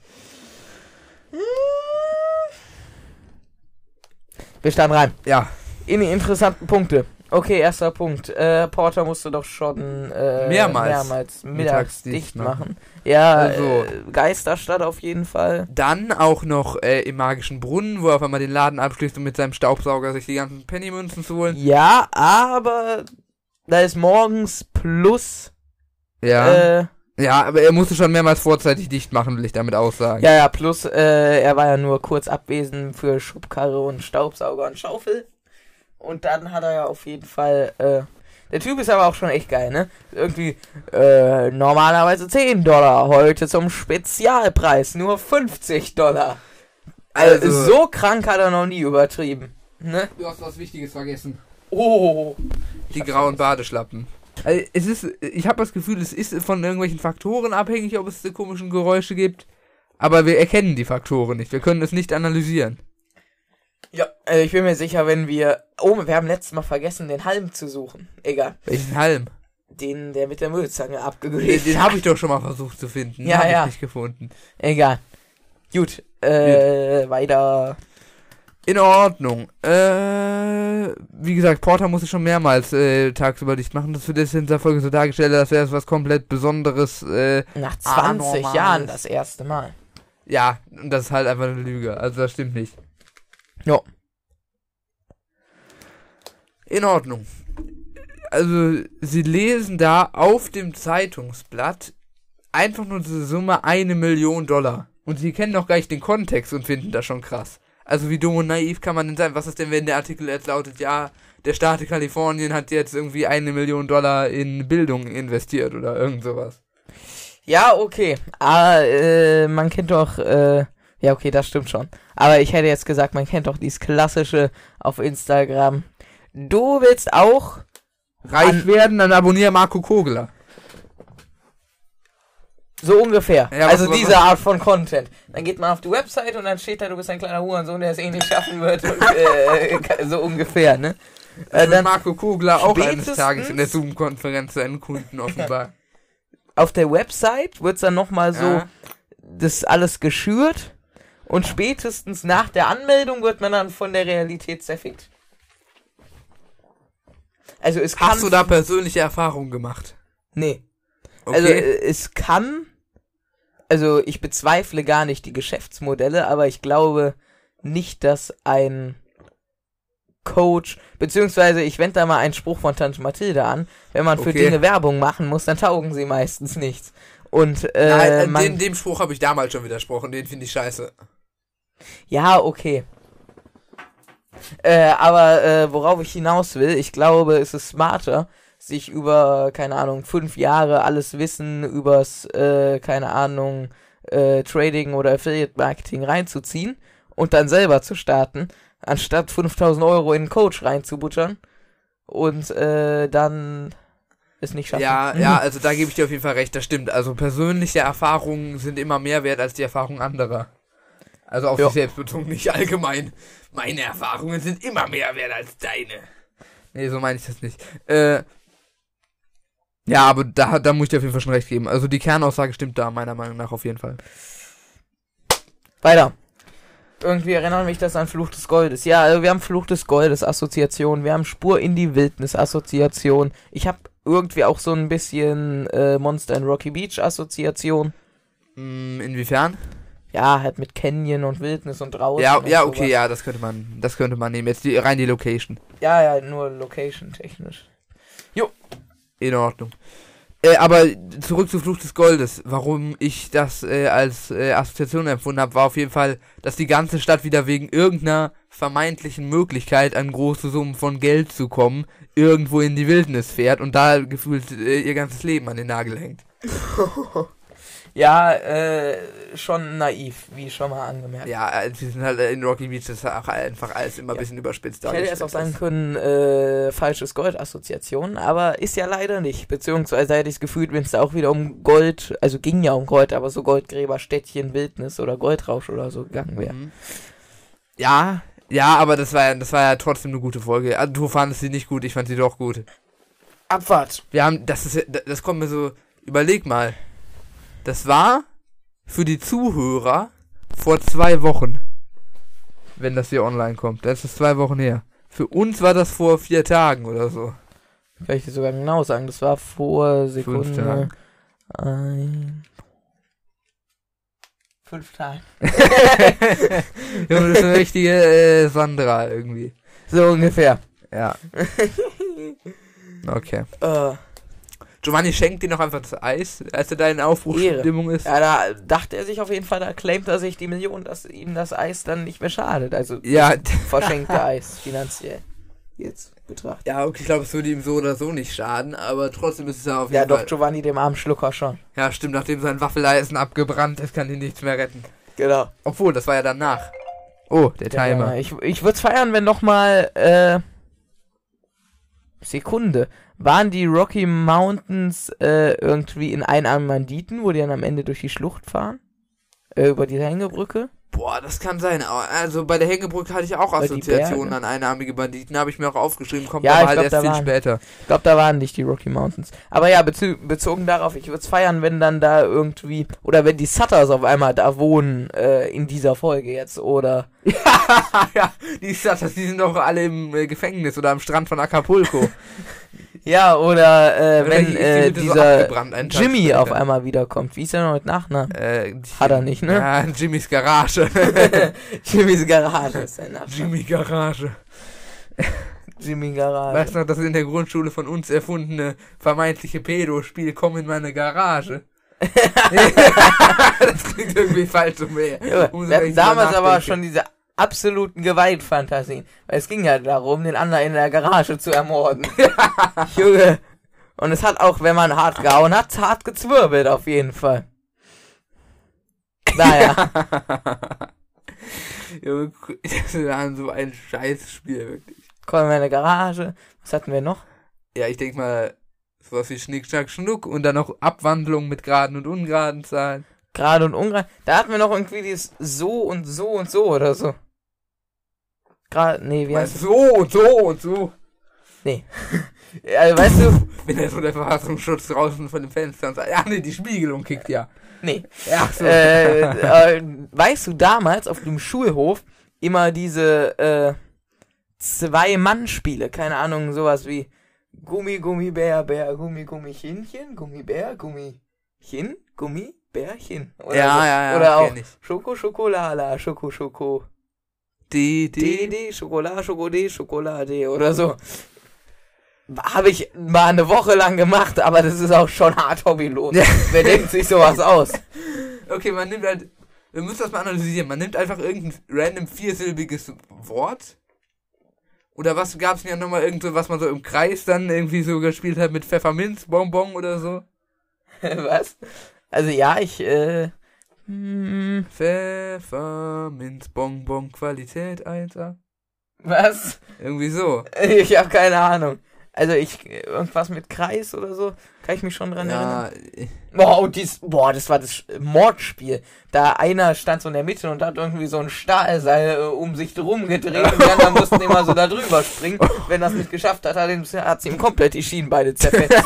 Wir starten rein. Ja, In die interessanten Punkte. Okay, erster Punkt. Äh, Porter musste doch schon äh, Mehrmals mehrmals mittags dicht dicht machen. Ja, Also- äh, Geisterstadt auf jeden Fall. Dann auch noch äh, im magischen Brunnen, wo er auf einmal den Laden abschließt, um mit seinem Staubsauger sich die ganzen Pennymünzen zu holen. Ja, aber da ist morgens plus. Ja. Ja, aber er musste schon mehrmals vorzeitig dicht machen, will ich damit aussagen. ja, ja, plus äh, er war ja nur kurz abwesend für Schubkarre und Staubsauger und Schaufel. Und dann hat er ja auf jeden Fall. Äh, der Typ ist aber auch schon echt geil, ne? Irgendwie äh, normalerweise 10 Dollar, heute zum Spezialpreis nur 50 Dollar. Also, Also- so krank hat er noch nie übertrieben. Ne? Du hast was Wichtiges vergessen. Oh. Die grauen Badeschlappen. Also es ist, ich habe das Gefühl, es ist von irgendwelchen Faktoren abhängig, ob es diese komischen Geräusche gibt. Aber wir erkennen die Faktoren nicht. Wir können es nicht analysieren. Ja, also ich bin mir sicher, wenn wir. Oh, wir haben letztes Mal vergessen, den Halm zu suchen. Egal. Welchen Halm? Den, der mit der Müllzange Den, abgelegt den habe ich doch schon mal versucht zu finden. Ja, hab ja. ich nicht gefunden. Egal. Gut. Äh, weiter. In Ordnung. Äh, wie gesagt, Porter musste schon mehrmals äh, tagsüber dicht machen. Das wird jetzt in dieser Folge so dargestellt, als wäre es was komplett Besonderes. Äh, Nach 20 Anormales. Jahren das erste Mal. ja, und das ist halt einfach eine Lüge. Also das stimmt nicht. Ja. In Ordnung. Also, sie lesen da auf dem Zeitungsblatt einfach nur diese Summe eine Million Dollar. Und sie kennen noch gar nicht den Kontext und finden das schon krass. Also wie dumm und naiv kann man denn sein? Was ist denn, wenn der Artikel jetzt lautet, ja, der Staat Kalifornien hat jetzt irgendwie eine Million Dollar in Bildung investiert oder irgend sowas. Ja, okay. Aber äh, man kennt doch. Äh, ja, okay, das stimmt schon. Aber ich hätte jetzt gesagt, man kennt doch dieses klassische auf Instagram. Du willst auch. Reich werden, dann abonniere Marco Kogler. So ungefähr. Ja, was- also was- diese Art von Content. Dann geht man auf die Website und dann steht da, du bist ein kleiner Hurensohn, der es eh nicht schaffen wird. Und, äh, so ungefähr, ne? Äh, Dann Marco Kogler auch eines Tages in der Zoom-Konferenz seinen Kunden offenbar. auf der Website wird's dann nochmal so Ja. das alles geschürt und spätestens nach der Anmeldung wird man dann von der Realität zerfickt. Also es kann... Hast du da persönliche Erfahrungen gemacht? Nee. Okay. Also äh, es kann... Also ich bezweifle gar nicht die Geschäftsmodelle, aber ich glaube nicht, dass ein Coach, beziehungsweise ich wende da mal einen Spruch von Tante Mathilde an, wenn man für Okay. Dinge Werbung machen muss, dann taugen sie meistens nichts. Und äh, Nein, äh, man, dem, dem Spruch habe ich damals schon widersprochen, den finde ich scheiße. Ja, okay. Äh, aber äh, worauf ich hinaus will, ich glaube, es ist smarter, sich über, keine Ahnung, fünf Jahre alles Wissen übers, äh, keine Ahnung, äh, Trading oder Affiliate Marketing reinzuziehen und dann selber zu starten, anstatt 5000 Euro in einen Coach reinzubuttern und äh, dann es nicht schaffen. Ja, ja, also da gebe ich dir auf jeden Fall recht, das stimmt. Also persönliche Erfahrungen sind immer mehr wert als die Erfahrungen anderer. Also auf Ja. sich selbst bezogen, nicht allgemein. Meine Erfahrungen sind immer mehr wert als deine. Nee, so meine ich das nicht. Äh, ja, aber da, da muss ich dir auf jeden Fall schon recht geben. Also die Kernaussage stimmt da, meiner Meinung nach auf jeden Fall. Weiter. Irgendwie erinnert mich das an Fluch des Goldes. Ja, also wir haben Fluch des Goldes Assoziation, wir haben Spur in die Wildnis Assoziation. Ich habe irgendwie auch so ein bisschen äh, Monster in Rocky Beach Assoziation. Hm, inwiefern? Ja, halt mit Canyon und Wildnis und draußen. Ja, und ja, sowas. okay, ja, das könnte man, das könnte man nehmen. Jetzt die, rein die Location. Ja, ja, nur location technisch. In Ordnung. Äh, aber zurück zu Fluch des Goldes. Warum ich das äh, als äh, Assoziation empfunden habe, war auf jeden Fall, dass die ganze Stadt wieder wegen irgendeiner vermeintlichen Möglichkeit an große Summen von Geld zu kommen, irgendwo in die Wildnis fährt und da gefühlt äh, ihr ganzes Leben an den Nagel hängt. Ja, äh, schon naiv, wie schon mal angemerkt. Ja, äh, sie sind halt äh, in Rocky Beach, das ist auch einfach alles immer ein Ja. bisschen überspitzt Ich hätte erst auch sagen können, äh, falsches Gold-Assoziation, aber ist ja leider nicht. Beziehungsweise hätte ich es gefühlt, wenn es da auch wieder um Gold, also ging ja um Gold, aber so Goldgräber, Städtchen, Wildnis oder Goldrausch oder so gegangen wäre. Mhm. Ja, ja, aber das war ja, das war ja trotzdem eine gute Folge. Also, du fandest sie nicht gut, ich fand sie doch gut. Abfahrt. Wir haben, das ist, ja- das kommt mir so, überleg mal. Das war für die Zuhörer vor zwei Wochen. Wenn das hier online kommt. Das ist zwei Wochen her. Für uns war das vor vier Tagen oder so. Kann ich dir sogar genau sagen, das war vor Fünf Sekunde. Tagen. Ein. Fünf Tage. Junge, das ist eine richtige äh, Sandra irgendwie. So ungefähr. Ja. Okay. Äh, Giovanni schenkt dir noch einfach das Eis, als er da in Aufbruchsstimmung ist. ja, da dachte er sich auf jeden Fall, da claimt er sich die Million, dass ihm das Eis dann nicht mehr schadet. Also Ja, verschenkte Eis finanziell. Jetzt betrachtet. ja, okay, ich glaube, es würde ihm so oder so nicht schaden, aber trotzdem ist es ja auf jeden Ja, doch, Fall. Giovanni, dem armen Schlucker schon. Ja, stimmt, nachdem sein Waffeleisen abgebrannt ist, kann ihn nichts mehr retten. Genau. Obwohl, das war ja danach. Oh, der Timer. Ja, ich ich würde es feiern, wenn noch mal äh, Sekunde. Waren die Rocky Mountains äh, irgendwie in einarmigen Banditen, wo die dann am Ende durch die Schlucht fahren? Äh, über die Hängebrücke? Boah, das kann sein. Also bei der Hängebrücke hatte ich auch Assoziationen an einarmige Banditen, habe ich mir auch aufgeschrieben, kommt Ja, aber halt glaub, erst viel waren- später. Ich glaube, da waren nicht die Rocky Mountains. Aber ja, bezü bezogen darauf, ich würde es feiern, wenn dann da irgendwie, oder wenn die Sutters auf einmal da wohnen, äh, in dieser Folge jetzt, oder, ja, die Stadt, die sind doch alle im äh, Gefängnis oder am Strand von Acapulco. ja, oder, äh, wenn äh, so dieser Tag Jimmy auf einmal wiederkommt. Wie ist er noch mit Nachnamen? Äh, Hat er nicht, ne? Ja, Jimmys Garage. Jimmys Garage ist sein Name. Jimmy Garage. Jimmy Garage. Weißt du noch, das in der Grundschule von uns erfundene vermeintliche Pedo-Spiel Komm in meine Garage. das klingt irgendwie falsch um mehr. Ja, Umso wir hatten damals aber schon diese absoluten Gewaltfantasien. Weil es ging ja darum, den anderen in der Garage zu ermorden. Junge. Und es hat auch, wenn man hart gehauen hat, hart gezwirbelt auf jeden Fall. Naja. Junge, das war so ein Scheißspiel, wirklich. Komm in meine Garage. Was hatten wir noch? Ja, ich denk mal, sowas wie Schnick, Schnack, Schnuck und dann noch Abwandlungen mit geraden und ungeraden Zahlen. Gerade und ungerade. Da hatten wir noch irgendwie dieses so und so und so oder so. Gerade, nee, wie heißt so und so und so. das? Ja, weißt du, Wenn er so der Verfassungsschutz draußen von dem Fenster und sagt, ja, nee, die Spiegelung kickt ja. nee. Ja, so. äh, äh, weißt du, damals auf dem Schulhof immer diese äh, Zwei-Mann-Spiele, keine Ahnung, sowas wie Gummi, Gummi, Bär, Bär, Gummi, Gummi, Chinchen, Gummi, Bär, Gummi, Chin, Gummi, Bärchen. Oder ja, so. ja, ja, Oder auch. Schoko, Schokolala, Schoko, Schoko, Die, D, die, D, Schokolade, Schokolade, Schokolade oder so. Habe ich mal eine Woche lang gemacht, aber das ist auch schon hart hobbylos. Ja. Wer denkt sich sowas aus? Okay, man nimmt halt, wir müssen das mal analysieren. Man nimmt einfach irgendein random viersilbiges Wort. Oder was gab's denn ja nochmal irgend so, was man so im Kreis dann irgendwie so gespielt hat mit Pfefferminz, Bonbon oder so? Was? Also ja, ich, äh. hm, Pfefferminz, Bonbon, Qualität 1A. Was? Irgendwie so. Ich habe keine Ahnung. Also ich, irgendwas mit Kreis oder so, kann ich mich schon dran erinnern. Ja, Boah, und dies, boah, das war das Mordspiel. Da einer stand so in der Mitte und hat irgendwie so ein Stahlseil äh, um sich drum gedreht und die anderen mussten immer so da drüber springen. Wenn das nicht geschafft hat, hat ihm- hat sie ihm komplett die Schienenbeine zerfetzt.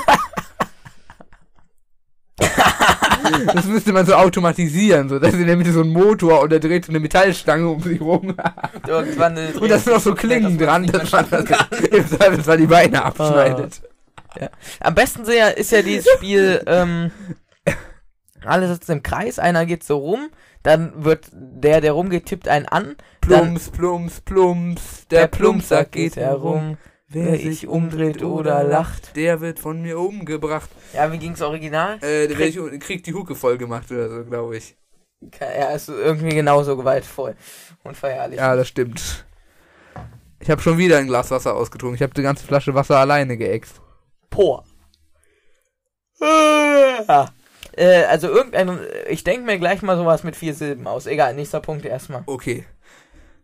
das müsste man so automatisieren, so dass in der Mitte so ein Motor und der dreht so eine Metallstange um sich rum. Irgendwann Und da sind noch so Klingen dran, dass man das im Zweifelsfall die Beine abschneidet. Am besten sehr ist ja dieses Spiel, ähm, alle sitzen im Kreis, einer geht so rum, dann wird der, der rumgeht, tippt einen an, Plumps, plumps, plumps, der Plumpsack geht herum. Wer sich umdreht oder lacht. der wird von mir umgebracht. Ja, wie ging's original? Äh, der krieg, kriegt die Hucke voll gemacht oder so, glaube ich. Ja, ist irgendwie genauso gewaltvoll und verherrlich. Ja, das stimmt. Ich habe schon wieder ein Glas Wasser ausgetrunken. Ich habe die ganze Flasche Wasser alleine geäxt. Por. Ja. Äh, also irgendein, ich denke mir gleich mal sowas mit vier Silben aus. Egal, nächster Punkt erstmal. Okay.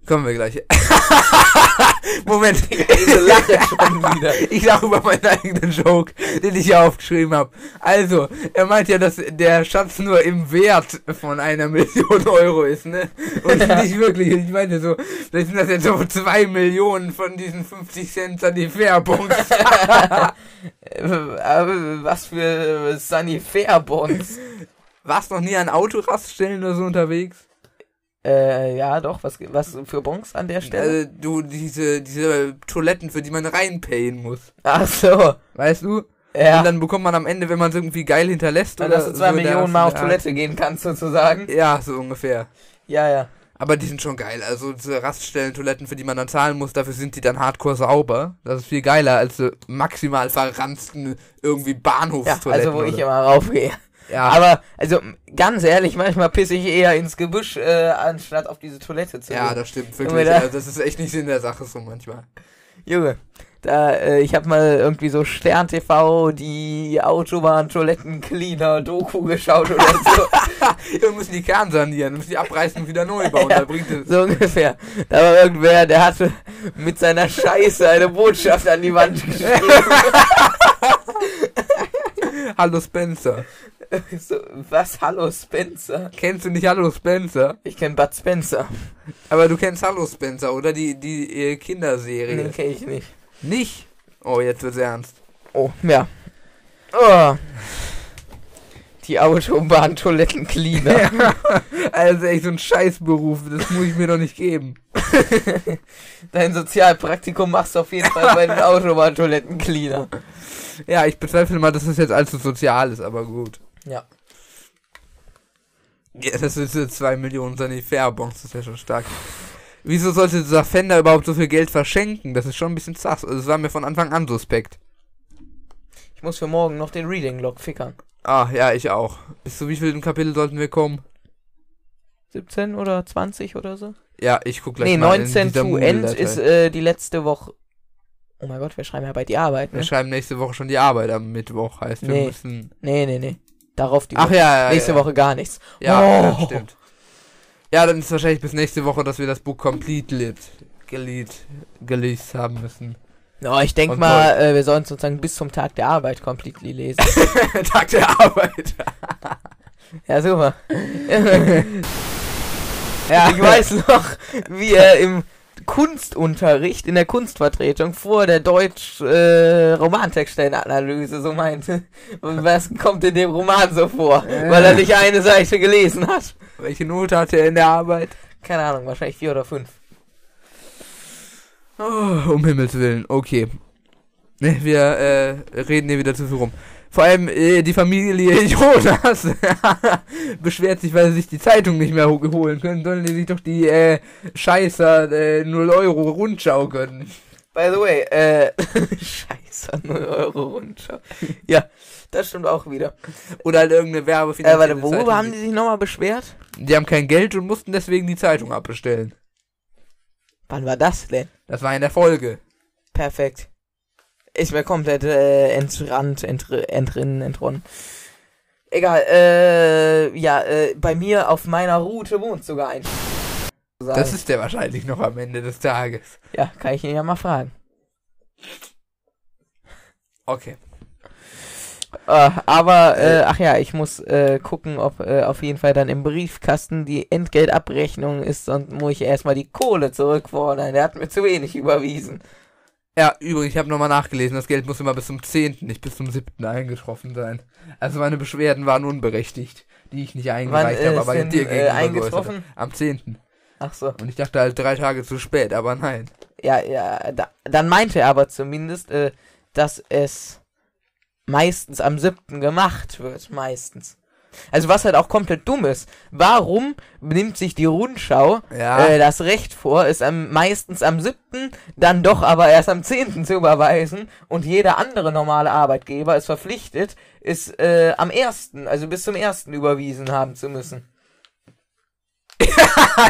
Kommen wir gleich. Moment. Diese Lache schon wieder. Ich lache über meinen eigenen Joke, den ich hier aufgeschrieben habe. Also, er meint ja, dass der Schatz nur im Wert von einer Million Euro ist, ne? Und nicht wirklich. Ich meine so, vielleicht sind das jetzt so zwei Millionen von diesen 50 Cent aber was für Sanifair-Bonds. Warst noch nie an Autoraststellen oder so unterwegs? Äh, ja, doch, was, was für Bonds an der Stelle? Also, du, diese, diese Toiletten, für die man reinpayen muss. Ach so. Weißt du? Und Ja. dann bekommt man am Ende, wenn man es irgendwie geil hinterlässt, Weil oder dass du zwei so Millionen Mal auf Art- Toilette gehen kannst, sozusagen. Ja, so ungefähr. Ja, ja. Aber die sind schon geil. Also diese Raststellen-Toiletten, für die man dann zahlen muss, dafür sind die dann hardcore sauber. Das ist viel geiler als so maximal verranzten irgendwie Ja, Bahnhofstoiletten. also wo ich oder- immer raufgehe. Ja, Aber, also, ganz ehrlich, manchmal pisse ich eher ins Gebüsch, äh, anstatt auf diese Toilette zu ja, gehen. das stimmt wirklich. da- Also, das ist echt nicht Sinn der Sache so manchmal. Junge, da, äh, ich hab mal irgendwie so Stern TV, die Autobahn-Toiletten-Cleaner-Doku geschaut oder so. Wir müssen die Kern sanieren, müssen die abreißen und wieder neu bauen. Ja. Da bringt es. so ungefähr. Da war irgendwer, der hatte mit seiner Scheiße eine Botschaft an die Wand geschrieben. Hallo Spencer. so, was? Hallo Spencer? Kennst du nicht Hallo Spencer? Ich kenn Bud Spencer. Aber du kennst Hallo Spencer, oder? Die, die äh, Kinderserie. Nee, kenn ich nicht. Nicht? Oh, jetzt wird's ernst. Oh, ja. Oh. Die Autobahn-Toiletten-Cleaner. Also echt so ein Scheißberuf, das muss ich mir doch nicht geben. Dein Sozialpraktikum machst du auf jeden Fall bei den Autobahn-Toiletten-Cleaner. Ja, ich bezweifle mal, dass das jetzt allzu sozial ist, aber gut. Ja. Ja, das ist jetzt 2 Millionen Sanifair-Bonds, das ist ja schon stark. Wieso sollte dieser Fender überhaupt so viel Geld verschenken? Das ist schon ein bisschen sass. Also, das war mir von Anfang an suspekt. Ich muss für morgen noch den Reading-Log fickern. Ah, ja, ich auch. Bis zu wie vielen Kapitel sollten wir kommen? 17 oder 20 oder so? Ja, ich guck gleich Nee, mal 19 in dieser to End ist äh, die letzte Woche. Oh mein Gott, wir schreiben ja bei die Arbeit, Wir ne? schreiben nächste Woche schon die Arbeit am Mittwoch, heißt wir Nee. müssen... Nee, nee, nee. Darauf die Ach Woche. ja, ja, Nächste ja. Woche gar nichts. Ja, Oh. das stimmt. Ja, dann ist wahrscheinlich bis nächste Woche, dass wir das Buch Complete Lit gelied, gelesen haben müssen. No, ich denk Und mal, äh, wir sollen sozusagen bis zum Tag der Arbeit completely lesen. Tag der Arbeit. ja, super. ja, ich weiß noch, wie er im Kunstunterricht, in der Kunstvertretung vor der Deutsch äh, so meinte, was kommt in dem Roman so vor, weil er nicht eine Seite gelesen hat. Welche Note hat er in der Arbeit? Keine Ahnung, wahrscheinlich vier oder fünf. Oh, um Himmels Willen, okay. Ne, Wir äh, reden hier wieder zu viel rum. Vor allem äh, die Familie Jonas beschwert sich, weil sie sich die Zeitung nicht mehr ho- holen können, sollen die sich doch die äh, Scheißer äh, 0 Euro Rundschau gönnen. By the way, äh, scheiße, 0 Euro Rundschau. ja, das stimmt auch wieder. Oder halt irgendeine Äh, Werbefinanzierte warte, worüber Zeitung. haben die sich nochmal beschwert? Die haben kein Geld und mussten deswegen die Zeitung abbestellen. Wann war das denn? Das war in der Folge. Perfekt. Ist mir komplett äh, entrannt, entr entrinnen, entronnen. Egal, äh, ja, äh, bei mir auf meiner Route wohnt sogar ein. Das ist der wahrscheinlich noch am Ende des Tages. ja, kann ich ihn ja mal fragen. Okay. Äh, aber, äh, ach ja, ich muss äh, gucken, ob äh, auf jeden Fall dann im Briefkasten die Entgeltabrechnung ist und muss ich erstmal die Kohle zurückfordern. Der hat mir zu wenig überwiesen. Ja, übrigens, ich habe nochmal nachgelesen, das Geld muss immer bis zum 10., nicht bis zum 7. eingetroffen sein. Also meine Beschwerden waren unberechtigt, die ich nicht eingereicht äh, habe, aber ist dir denn, äh, gegenüber eingetroffen? geäußert habe. Am 10. Ach so. Und ich dachte halt drei Tage zu spät, aber nein. Ja, ja, da, dann meinte er aber zumindest, äh, dass es meistens am 7. gemacht wird. Meistens. Also was halt auch komplett dumm ist. Warum nimmt sich die Rundschau Ja. äh, das Recht vor, es am, meistens am 7., dann doch aber erst am 10. zu überweisen und jeder andere normale Arbeitgeber ist verpflichtet, es äh, am 1., also bis zum 1. überwiesen haben zu müssen.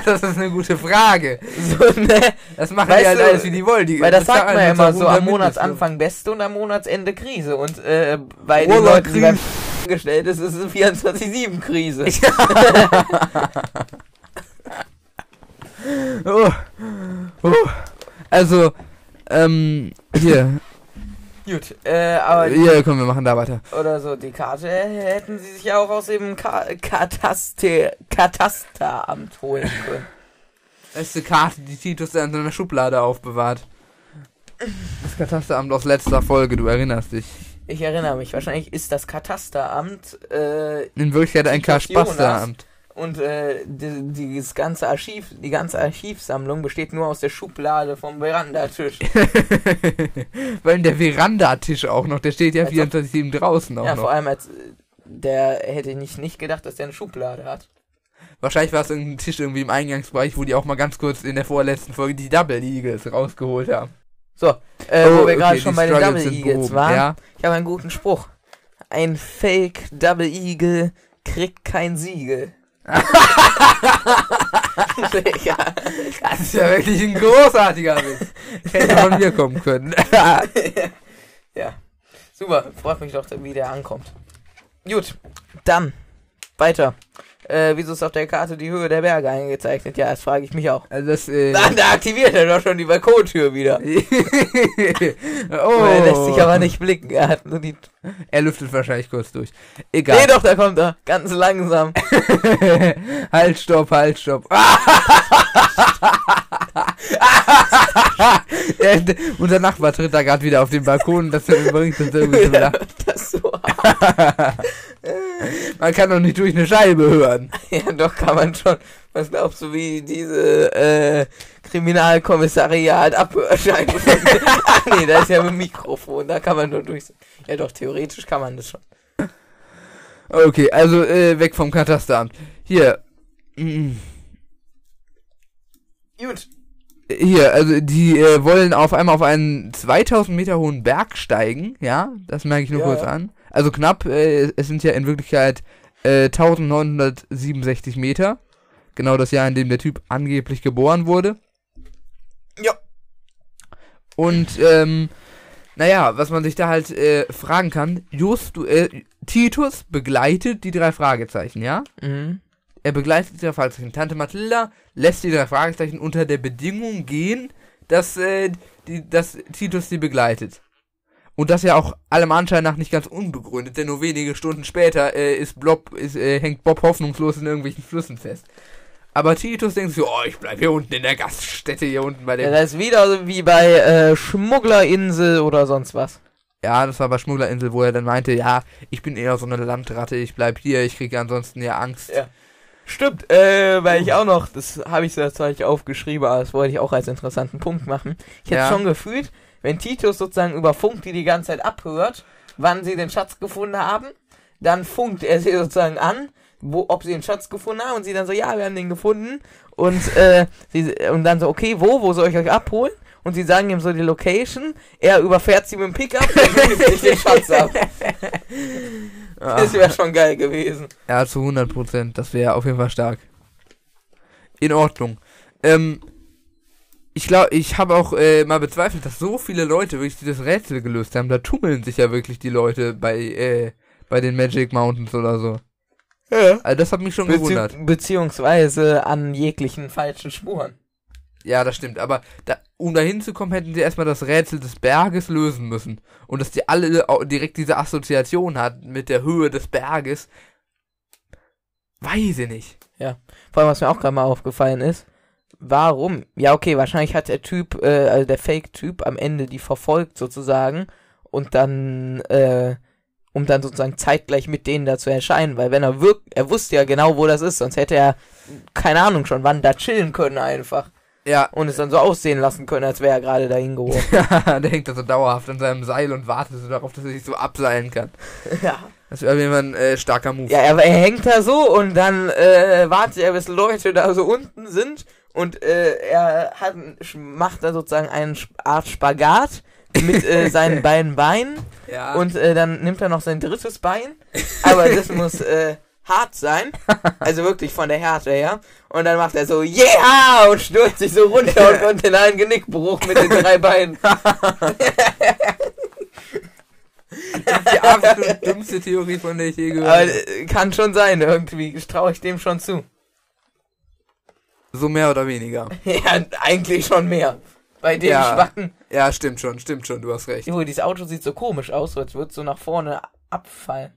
das ist eine gute Frage. So, ne? Das machen Weißt die halt du, alles wie die wollen. Die Weil das sagt bezahlen man ja immer so, am Monatsanfang Beste und am Monatsende Krise. Und äh, bei den Leuten, die beim gestellt ist, ist es 24-7 Krise. Mindestlohn. Oh. Oh. Also, ähm, hier. Gut, äh, aber Hier, komm, wir machen da weiter. oder so, die Karte hätten sie sich ja auch aus dem Ka Kataster Katasteramt holen können. Das ist die Karte, die Titus in seiner Schublade aufbewahrt. Das Katasteramt aus letzter Folge, du erinnerst dich. Ich erinnere mich, wahrscheinlich ist das Katasteramt äh, In Wirklichkeit ein Kaspasteramt. und äh, die, dieses ganze Archiv, die ganze Archivsammlung besteht nur aus der Schublade vom Verandatisch. Weil der Verandatisch auch noch, der steht ja Als ob- 24-7 draußen auch Ja, noch. vor allem als der hätte ich nicht, nicht gedacht, dass der eine Schublade hat. Wahrscheinlich war es irgendein Tisch irgendwie im Eingangsbereich, wo die auch mal ganz kurz in der vorletzten Folge die Double Eagles rausgeholt haben. So, äh, wo wir gerade Oh, okay, schon die bei den Double Eagles behoben, waren. Ja. Ich habe einen guten Spruch. Ein Fake Double Eagle kriegt kein Siegel. Das ist ja wirklich ein großartiger Witz. Hätte von mir kommen können. ja. Super, freut mich doch, wie der ankommt. Gut, dann weiter. Äh, wieso ist auf der Karte die Höhe der Berge eingezeichnet? Ja, das frage ich mich auch. Also das, äh, Da, da aktiviert er doch schon die Balkontür wieder. oh. Er lässt sich aber nicht blicken. Er hat nur die. Er lüftet wahrscheinlich kurz durch. Nee, Egal. doch, da kommt er. Ganz langsam. halt, stopp, halt, stopp. unser Nachbar tritt da gerade wieder auf den Balkon. Das bringt uns irgendwie zum Ja, das so. Man kann doch nicht durch eine Scheibe hören. Ja, doch, kann man schon. Was glaubst du, wie diese äh, Kriminalkommissariat Abhörscheibe? Ach nee, da ist ja mit Mikrofon, da kann man nur durch. Ja, doch, theoretisch kann man das schon. Okay, also äh, weg vom Katasteramt. Hier. mm, Gut. Hier, also die äh, wollen auf einmal auf einen 2000 Meter hohen Berg steigen, ja, das merke ich nur Ja. kurz an. Also knapp, äh, es sind ja in Wirklichkeit äh, 1967 Meter. Genau das Jahr, in dem der Typ angeblich geboren wurde. Ja. Und, ähm, naja, was man sich da halt äh, fragen kann, Just, äh, Titus begleitet die drei Fragezeichen, ja? Mhm. Er begleitet die drei Fragezeichen. Tante Mathilda lässt die drei Fragezeichen unter der Bedingung gehen, dass, äh, die, dass Titus sie begleitet. Und das ja auch allem Anschein nach nicht ganz unbegründet, denn nur wenige Stunden später äh, ist Blob, ist, äh, hängt Bob hoffnungslos in irgendwelchen Flüssen fest. Aber Titus denkt so, oh, ich bleib hier unten in der Gaststätte, hier unten bei Ja, dem. das ist wieder so wie bei äh, Schmugglerinsel oder sonst was. Ja, das war bei Schmugglerinsel, wo er dann meinte, ja, ich bin eher so eine Landratte, ich bleib hier, ich kriege ansonsten ja Angst. Ja. Stimmt, äh, weil ich auch noch, das habe ich so zwar nicht aufgeschrieben, aber das wollte ich auch als interessanten Punkt machen. Ich hätte Ja. schon gefühlt, wenn Titus sozusagen über Funk die die ganze Zeit abhört, wann sie den Schatz gefunden haben, dann funkt er sie sozusagen an, wo, ob sie den Schatz gefunden haben und sie dann so, ja, wir haben den gefunden und, äh, sie, und dann so, okay, wo, wo soll ich euch abholen? Und sie sagen ihm so die Location, er überfährt sie mit dem Pickup und nimmt sich den Schatz ab. Das wäre schon geil gewesen. Ja, zu 100 Prozent. Das wäre auf jeden Fall stark. In Ordnung. Ähm, ich glaube, ich habe auch äh, mal bezweifelt, dass so viele Leute wirklich dieses Rätsel gelöst haben. Da tummeln sich ja wirklich die Leute bei, äh, bei den Magic Mountains oder so. Ja. Also das hat mich schon Bezieh gewundert. beziehungsweise an jeglichen falschen Spuren. Ja, das stimmt. Aber da, um da hinzukommen, hätten sie erstmal das Rätsel des Berges lösen müssen. Und dass die alle direkt diese Assoziation hatten mit der Höhe des Berges. Weiß ich nicht. Vor allem, was mir auch gerade mal aufgefallen ist, warum? Ja, okay, wahrscheinlich hat der Typ, äh, also der Fake-Typ am Ende die verfolgt sozusagen und dann, äh, um dann sozusagen zeitgleich mit denen da zu erscheinen, weil wenn er wirkt, er wusste ja genau, wo das ist, sonst hätte er, keine Ahnung schon, wann da chillen können einfach Ja, und es dann so aussehen lassen können, als wäre er gerade dahin geworfen. der hängt da so dauerhaft an seinem Seil und wartet so darauf, dass er sich so abseilen kann. ja. Das wäre Fall ein äh, starker Move. Ja, er, er hängt da so und dann äh, wartet er, bis Leute da so unten sind und äh, er hat, macht da sozusagen eine Art Spagat mit äh, seinen beiden Beinen Ja. und äh, dann nimmt er noch sein drittes Bein, aber das muss äh, hart sein, also wirklich von der Härte her und dann macht er so Yeah und stürzt sich so runter und kommt in einen Genickbruch mit den drei Beinen. das ist die absolut dümmste Theorie, von der ich je gehört Aber habe. äh, kann schon sein irgendwie, traue ich dem schon zu. So mehr oder weniger. Ja, eigentlich schon mehr. Bei dem Ja. Schwachen. Ja, stimmt schon, stimmt schon, du hast recht. Junge, dieses Auto sieht so komisch aus, als würde es so nach vorne abfallen.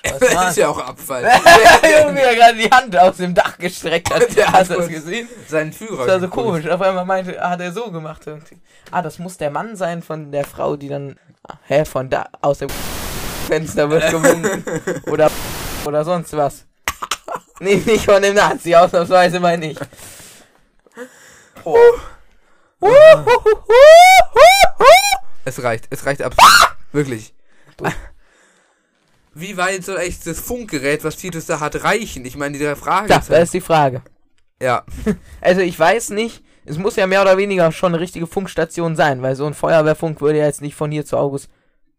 Das Spaß mal. ist ja auch Abfall. Junge, wie er gerade die Hand aus dem Dach gestreckt hat. Der hat das gesehen? Seinen Führer. Das war so komisch. Auf einmal meinte, hat er so gemacht irgendwie. Ah, das muss der Mann sein von der Frau, die dann, ah, hä, von da, aus dem Fenster wird gewunken. oder, oder sonst was. Nee, nicht von dem Nazi, ausnahmsweise meine ich. Oh. Es reicht, es reicht absolut. Wirklich. Du. Wie weit soll echt das Funkgerät, was Titus da hat, reichen? Ich meine, die drei Fragen. Das, das ist die Frage. ja, Also ich weiß nicht, es muss ja mehr oder weniger schon eine richtige Funkstation sein, weil so ein Feuerwehrfunk würde ja jetzt nicht von hier zu August.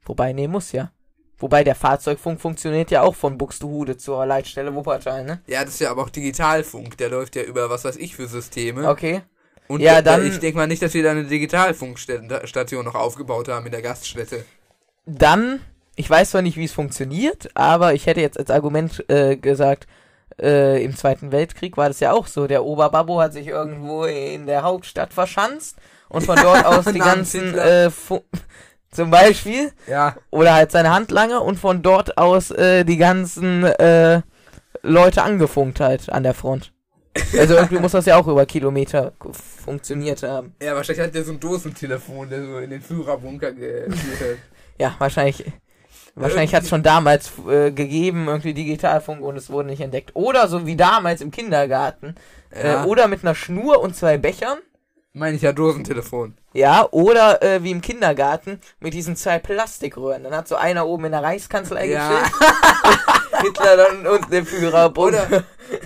Wobei, nee, muss ja. Wobei der Fahrzeugfunk funktioniert ja auch von Buxtehude zur Leitstelle Wuppertal, ne? ja, das ist ja aber auch Digitalfunk. Der läuft ja über was weiß ich für Systeme. Okay. Und ja, dann- ich denke mal nicht, dass wir da eine Digitalfunkstation noch aufgebaut haben in der Gaststätte. Dann, ich weiß zwar nicht, wie es funktioniert, aber ich hätte jetzt als Argument äh, gesagt, äh, im Zweiten Weltkrieg war das ja auch so. Der Oberbabbo hat sich irgendwo in der Hauptstadt verschanzt und von dort aus die ganzen, äh, Fu- zum Beispiel, Ja, oder halt seine Handlanger und von dort aus äh, die ganzen äh, Leute angefunkt halt an der Front. Also irgendwie muss das ja auch über Kilometer funktioniert haben. ja, wahrscheinlich hat der so ein Dosentelefon, der so in den Führerbunker geführt hat. Ja, wahrscheinlich. Wahrscheinlich hat es schon damals äh, gegeben, irgendwie Digitalfunk und es wurde nicht entdeckt. Oder so wie damals im Kindergarten. Ja, Äh, oder mit einer Schnur und zwei Bechern. meine ich ja Dosentelefon. Ja, oder äh, wie im Kindergarten mit diesen zwei Plastikröhren. Dann hat so einer oben in der Reichskanzlei Ja. Hitler dann und der Führer. Oder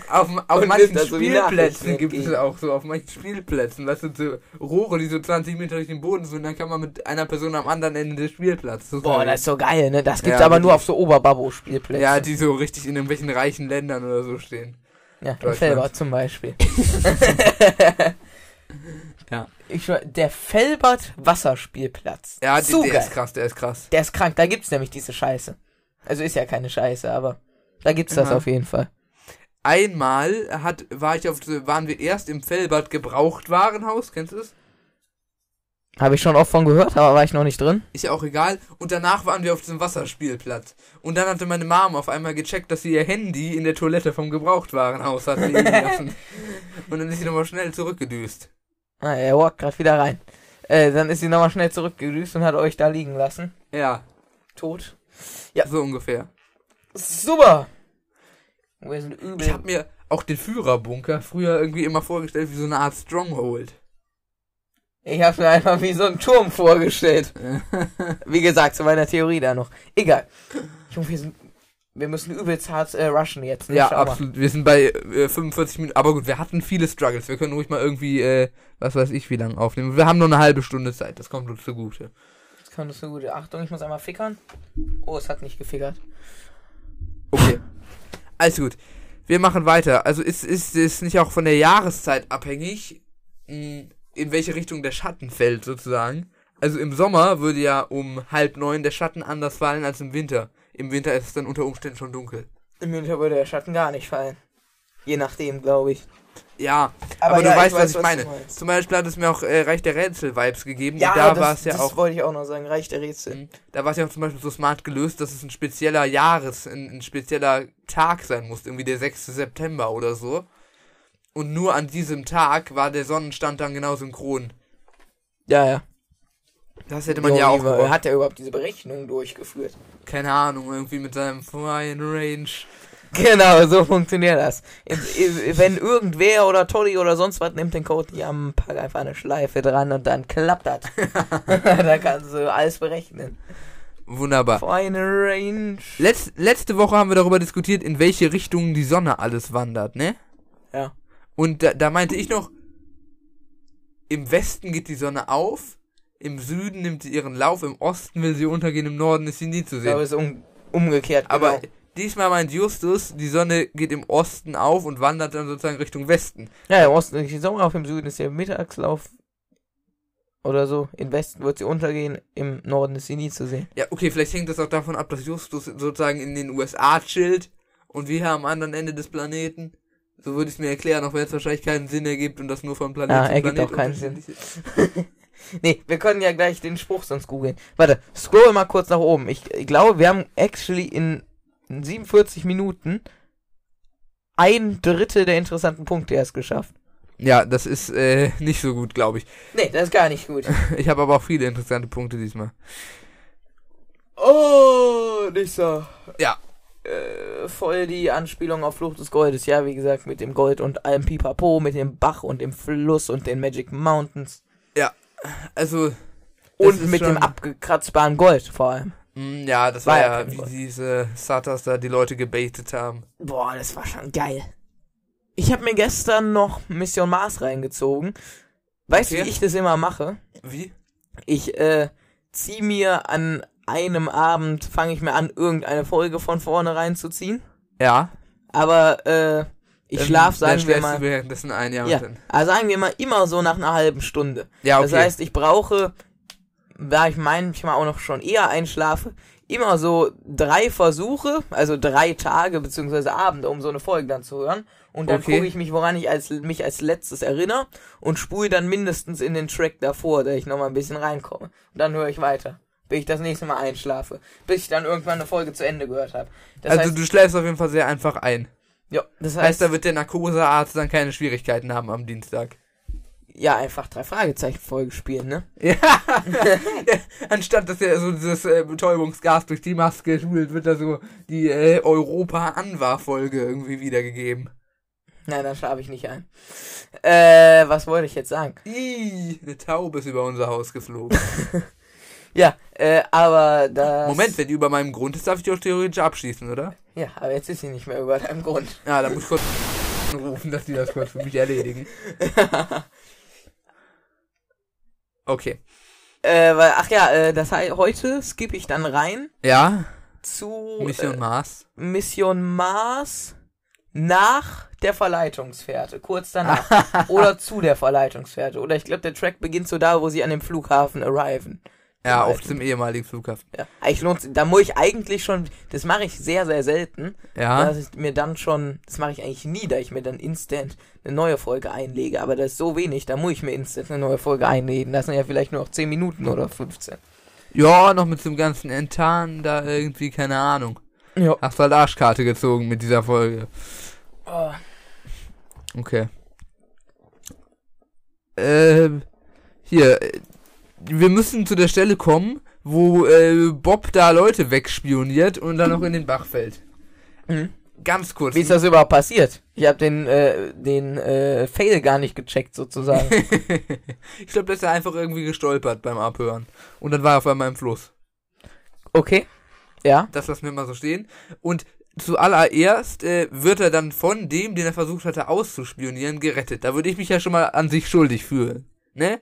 auf, auf Und manchen so Spielplätzen gibt es auch so, auf manchen Spielplätzen, weißt du, so Rohre, die so 20 Meter durch den Boden sind, dann kann man mit einer Person am anderen Ende des Spielplatzes. Das Boah, geil. das ist so geil, ne? Das gibt's Ja, aber nur auf so Oberbabbo-Spielplätzen. Ja, die so richtig in irgendwelchen reichen Ländern oder so stehen. ja in. Felbert zum Beispiel. Ja. Ich der Felbert Wasserspielplatz. Ja, die, so der geil. ist krass, der ist krass. Der ist krank, da gibt's nämlich diese Scheiße. Also ist ja keine Scheiße, aber da gibt's das Aha. auf jeden Fall. Einmal hat, war ich auf, waren wir erst im Felbert Gebrauchtwarenhaus, kennst du es? Habe ich schon oft von gehört, aber war ich noch nicht drin. Ist ja auch egal. Und danach waren wir auf diesem Wasserspielplatz. Und dann hatte meine Mom auf einmal gecheckt, dass sie ihr Handy in der Toilette vom Gebrauchtwarenhaus hat liegen lassen. Und dann ist sie nochmal schnell zurückgedüst. Ah, er walkt gerade wieder rein. Äh, dann ist sie nochmal schnell zurückgedüst und hat euch da liegen lassen. Ja, Tot. So ungefähr. Super. Wir sind übel. Ich habe mir auch den Führerbunker früher irgendwie immer vorgestellt wie so eine Art Stronghold. Ich habe mir einfach wie so einen Turm vorgestellt. Wie gesagt, zu meiner Theorie da noch. Egal. Junge, wir sind. Wir müssen übelst hart äh, rushen jetzt. Ne? ja, Schau mal. absolut. Wir sind bei äh, 45 Minuten. Aber gut, wir hatten viele Struggles. Wir können ruhig mal irgendwie, äh, was weiß ich, wie lange aufnehmen. Wir haben nur eine halbe Stunde Zeit. Das kommt uns zugute. Das kann das so gut. Achtung, ich muss einmal fickern. Oh, es hat nicht gefickert. Okay. Alles gut. Wir machen weiter. Also ist, ist, ist nicht auch von der Jahreszeit abhängig, mh, in welche Richtung der Schatten fällt, sozusagen. Also im Sommer würde ja um halb neun der Schatten anders fallen als im Winter. Im Winter ist es dann unter Umständen schon dunkel. Im Winter würde der Schatten gar nicht fallen. Je nachdem, glaube ich. Ja, aber, du ja, weißt, was ich du meine. Zum Beispiel hat es mir auch äh, Reich der Rätsel-Vibes gegeben. Ja, und da das, war es ja das auch. wollte ich auch noch sagen. Reich der Rätsel. Mhm. Da war es ja auch zum Beispiel so smart gelöst, dass es ein spezieller Jahres-, ein, ein spezieller Tag sein musste, irgendwie der 6. September oder so. Und nur an diesem Tag war der Sonnenstand dann genau synchron. Ja, ja. Das hätte man ja Jo, auch wie war-. Hat er überhaupt diese Berechnung durchgeführt? Keine Ahnung, irgendwie mit seinem Fine Range. Genau, so funktioniert das. Wenn irgendwer oder Tolly oder sonst was nimmt den Code, ja, pack einfach eine Schleife dran und dann klappt das. dann kannst du alles berechnen. Wunderbar. Fine Range. Letz, letzte Woche haben wir darüber diskutiert, in welche Richtung die Sonne alles wandert, ne? Ja. Und da, da meinte ich noch, im Westen geht die Sonne auf, im Süden nimmt sie ihren Lauf, im Osten will sie untergehen, im Norden ist sie nie zu sehen. es ist um, umgekehrt. Aber genau. Diesmal meint Justus, die Sonne geht im Osten auf und wandert dann sozusagen Richtung Westen. Ja, im Osten ist die Sommer, auf im Süden ist der Mittagslauf. Oder so. Im Westen wird sie untergehen, im Norden ist sie nie zu sehen. Ja, okay, vielleicht hängt das auch davon ab, dass Justus sozusagen in den USA chillt und wir am anderen Ende des Planeten. So würde ich es mir erklären, auch wenn es wahrscheinlich keinen Sinn ergibt und das nur von Planet Ja, zu ergibt Planet auch keinen ist. Nee, wir können ja gleich den Spruch sonst googeln. Warte, scroll mal kurz nach oben. Ich, ich glaube, wir haben actually in 47 Minuten ein Drittel der interessanten Punkte erst geschafft. Ja, das ist äh, nicht so gut, glaube ich. Nee, das ist gar nicht gut. Ich habe aber auch viele interessante Punkte diesmal. Oh, nicht so. Ja. Äh, voll die Anspielung auf Flucht des Goldes. Ja, wie gesagt, mit dem Gold und allem Pipapo, mit dem Bach und dem Fluss und den Magic Mountains. Also. das Und mit dem abgekratzbaren Gold vor allem. Mm, Ja, das War war ja ja, wie diese Satas da die Leute gebaitet haben. Boah, das war schon geil. Ich habe mir gestern noch Mission Mars reingezogen. Weißt du, Okay. wie ich das immer mache? Wie? Ich äh, zieh mir an einem Abend, fange ich mir an, irgendeine Folge von vorne reinzuziehen. Ja. Aber äh, ich Dann- schlaf, dann sagen wir mal. Du währenddessen ein Jahr Ja, also sagen wir mal immer so nach einer halben Stunde. Ja, okay. Das heißt, ich brauche, da ich manchmal auch noch schon eher einschlafe, immer so drei Versuche, also drei Tage beziehungsweise Abende, um so eine Folge dann zu hören. Und dann Okay. gucke ich mich, woran ich als, mich als letztes erinnere und spule dann mindestens in den Track davor, da ich nochmal ein bisschen reinkomme. Und dann höre ich weiter, bis ich das nächste Mal einschlafe. Bis ich dann irgendwann eine Folge zu Ende gehört habe. Also heißt, du schläfst auf jeden Fall sehr einfach ein. ja, das Heißt, heißt, da wird der Narkosearzt dann keine Schwierigkeiten haben am Dienstag. Ja, einfach drei Fragezeichen Folge spielen, ne? Ja. Anstatt dass er so dieses äh, Betäubungsgas durch die Maske schult, wird da so die äh, Europa-Anwar-Folge irgendwie wiedergegeben. Nein, dann schlafe ich nicht ein. Äh, was wollte ich jetzt sagen? Ih, eine Taube ist über unser Haus geflogen. Ja, äh, aber das. Moment, wenn die über meinem Grund ist, darf ich die auch theoretisch abschießen, oder? Ja, aber jetzt ist sie nicht mehr über deinem Grund. Ja, da muss ich kurz rufen, dass die das kurz für mich erledigen. Okay. Äh, weil, ach ja, äh, das heißt, heute skippe ich dann rein Ja, zu Mission äh, Mars. Mission Mars nach der Verleitungsfährte, kurz danach. oder zu der Verleitungsfährte. Oder ich glaube, der Track beginnt so da, wo sie an dem Flughafen arriven. Ja, auf dem ehemaligen Flughafen. Ja, eigentlich lohnt Da muss ich eigentlich schon, das mache ich sehr, sehr selten, Ja, dass ich mir dann schon, das mache ich eigentlich nie, da ich mir dann instant eine neue Folge einlege. Aber das ist so wenig, da muss ich mir instant eine neue Folge einlegen. Das sind ja vielleicht nur noch 10 Minuten oder 15. ja, noch mit dem ganzen Entan da irgendwie, keine Ahnung. Ja. Hast halt Arschkarte gezogen mit dieser Folge. Oh, Okay. Ähm, hier, äh, wir müssen zu der Stelle kommen, wo äh, Bob da Leute wegspioniert und dann noch in den Bach fällt. Mhm. Ganz kurz. Wie ist das überhaupt passiert? Ich habe den, äh, den äh, Fail gar nicht gecheckt, sozusagen. ich glaube, dass er einfach irgendwie gestolpert beim Abhören. Und dann war er auf einmal im Fluss. Okay. Ja. Das lassen wir mal so stehen. Und zuallererst äh, wird er dann von dem, den er versucht hatte auszuspionieren, gerettet. Da würde ich mich ja schon mal an sich schuldig fühlen. Ne?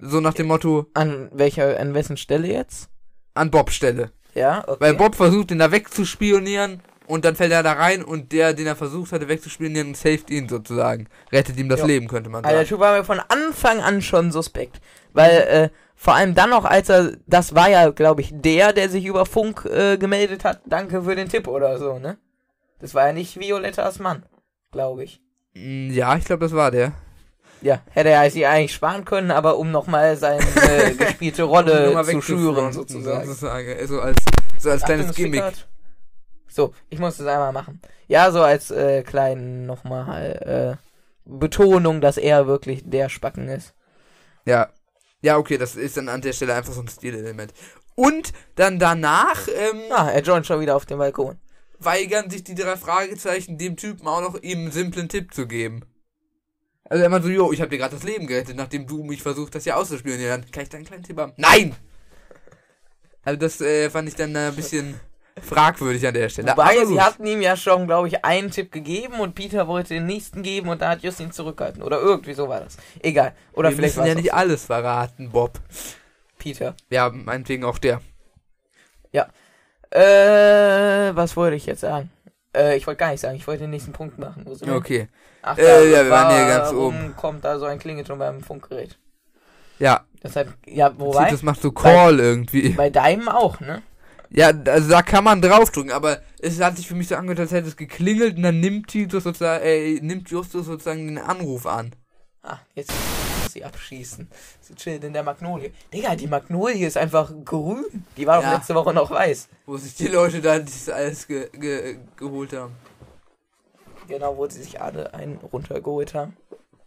So nach dem Motto, An welcher, an wessen Stelle jetzt? an Bobs Stelle. Ja, okay. Weil Bob versucht, ihn da wegzuspionieren und dann fällt er da rein und der, den er versucht hatte wegzuspionieren, saved ihn sozusagen. Rettet ihm das Ja. Leben, könnte man Also der sagen. Typ war mir von Anfang an schon suspekt. Weil, äh, vor allem dann noch, als er, das war ja, glaube ich, der, der sich über Funk äh, gemeldet hat, danke für den Tipp oder so, ne? Das war ja nicht Violettas Mann. glaube ich. Mm, Ja, ich glaube, das war der. Ja, hätte er sich eigentlich sparen können, aber um nochmal seine äh, gespielte Rolle mal zu schüren, sozusagen. sozusagen. So als, so als kleines Achtung, Gimmick. Stickert. So, ich muss das einmal machen. Ja, so als äh, kleinen nochmal äh, Betonung, dass er wirklich der Spacken ist. Ja. Ja, okay, das ist dann an der Stelle einfach so ein Stilelement. Und dann danach ähm, Ah, er joint schon wieder auf dem Balkon. weigern sich die drei Fragezeichen, dem Typen auch noch ihm einen simplen Tipp zu geben. Also er meint so, jo, ich habe dir gerade das Leben gerettet, nachdem du mich versucht hast, hier auszuspielen. Ja, dann kann ich da einen kleinen Tipp haben. Nein! Also das äh, fand ich dann ein bisschen fragwürdig an der Stelle. Wobei, sie hatten ihm ja schon, glaube ich, einen Tipp gegeben und Peter wollte den nächsten geben und da hat Justin zurückgehalten. Oder irgendwie so war das. Egal. Oder Wir vielleicht müssen ja nicht auch alles verraten, Bob. Peter. Ja, meinetwegen auch der. Äh, was wollte ich jetzt sagen? Äh, ich wollte gar nicht sagen, ich wollte den nächsten Punkt machen. Sind wir? Ach, Äh, ja, wir waren hier ganz oben. kommt da so ein Klingelton beim Funkgerät? Ja, Deshalb, ja, wobei, das macht so Call irgendwie. bei deinem auch, ne? Ja, also da kann man draufdrücken, aber es hat sich für mich so angehört, als hätte es geklingelt und dann nimmt Titus sozusagen, äh, nimmt Justus sozusagen den Anruf an. Ah, jetzt muss sie abschießen. Sie chillt in der Magnolie. Digga, die Magnolie ist einfach grün. Die war doch Ja. letzte Woche noch weiß. Wo sich die Leute da das alles ge ge geholt haben. Genau, wo sie sich alle einen runtergeholt haben.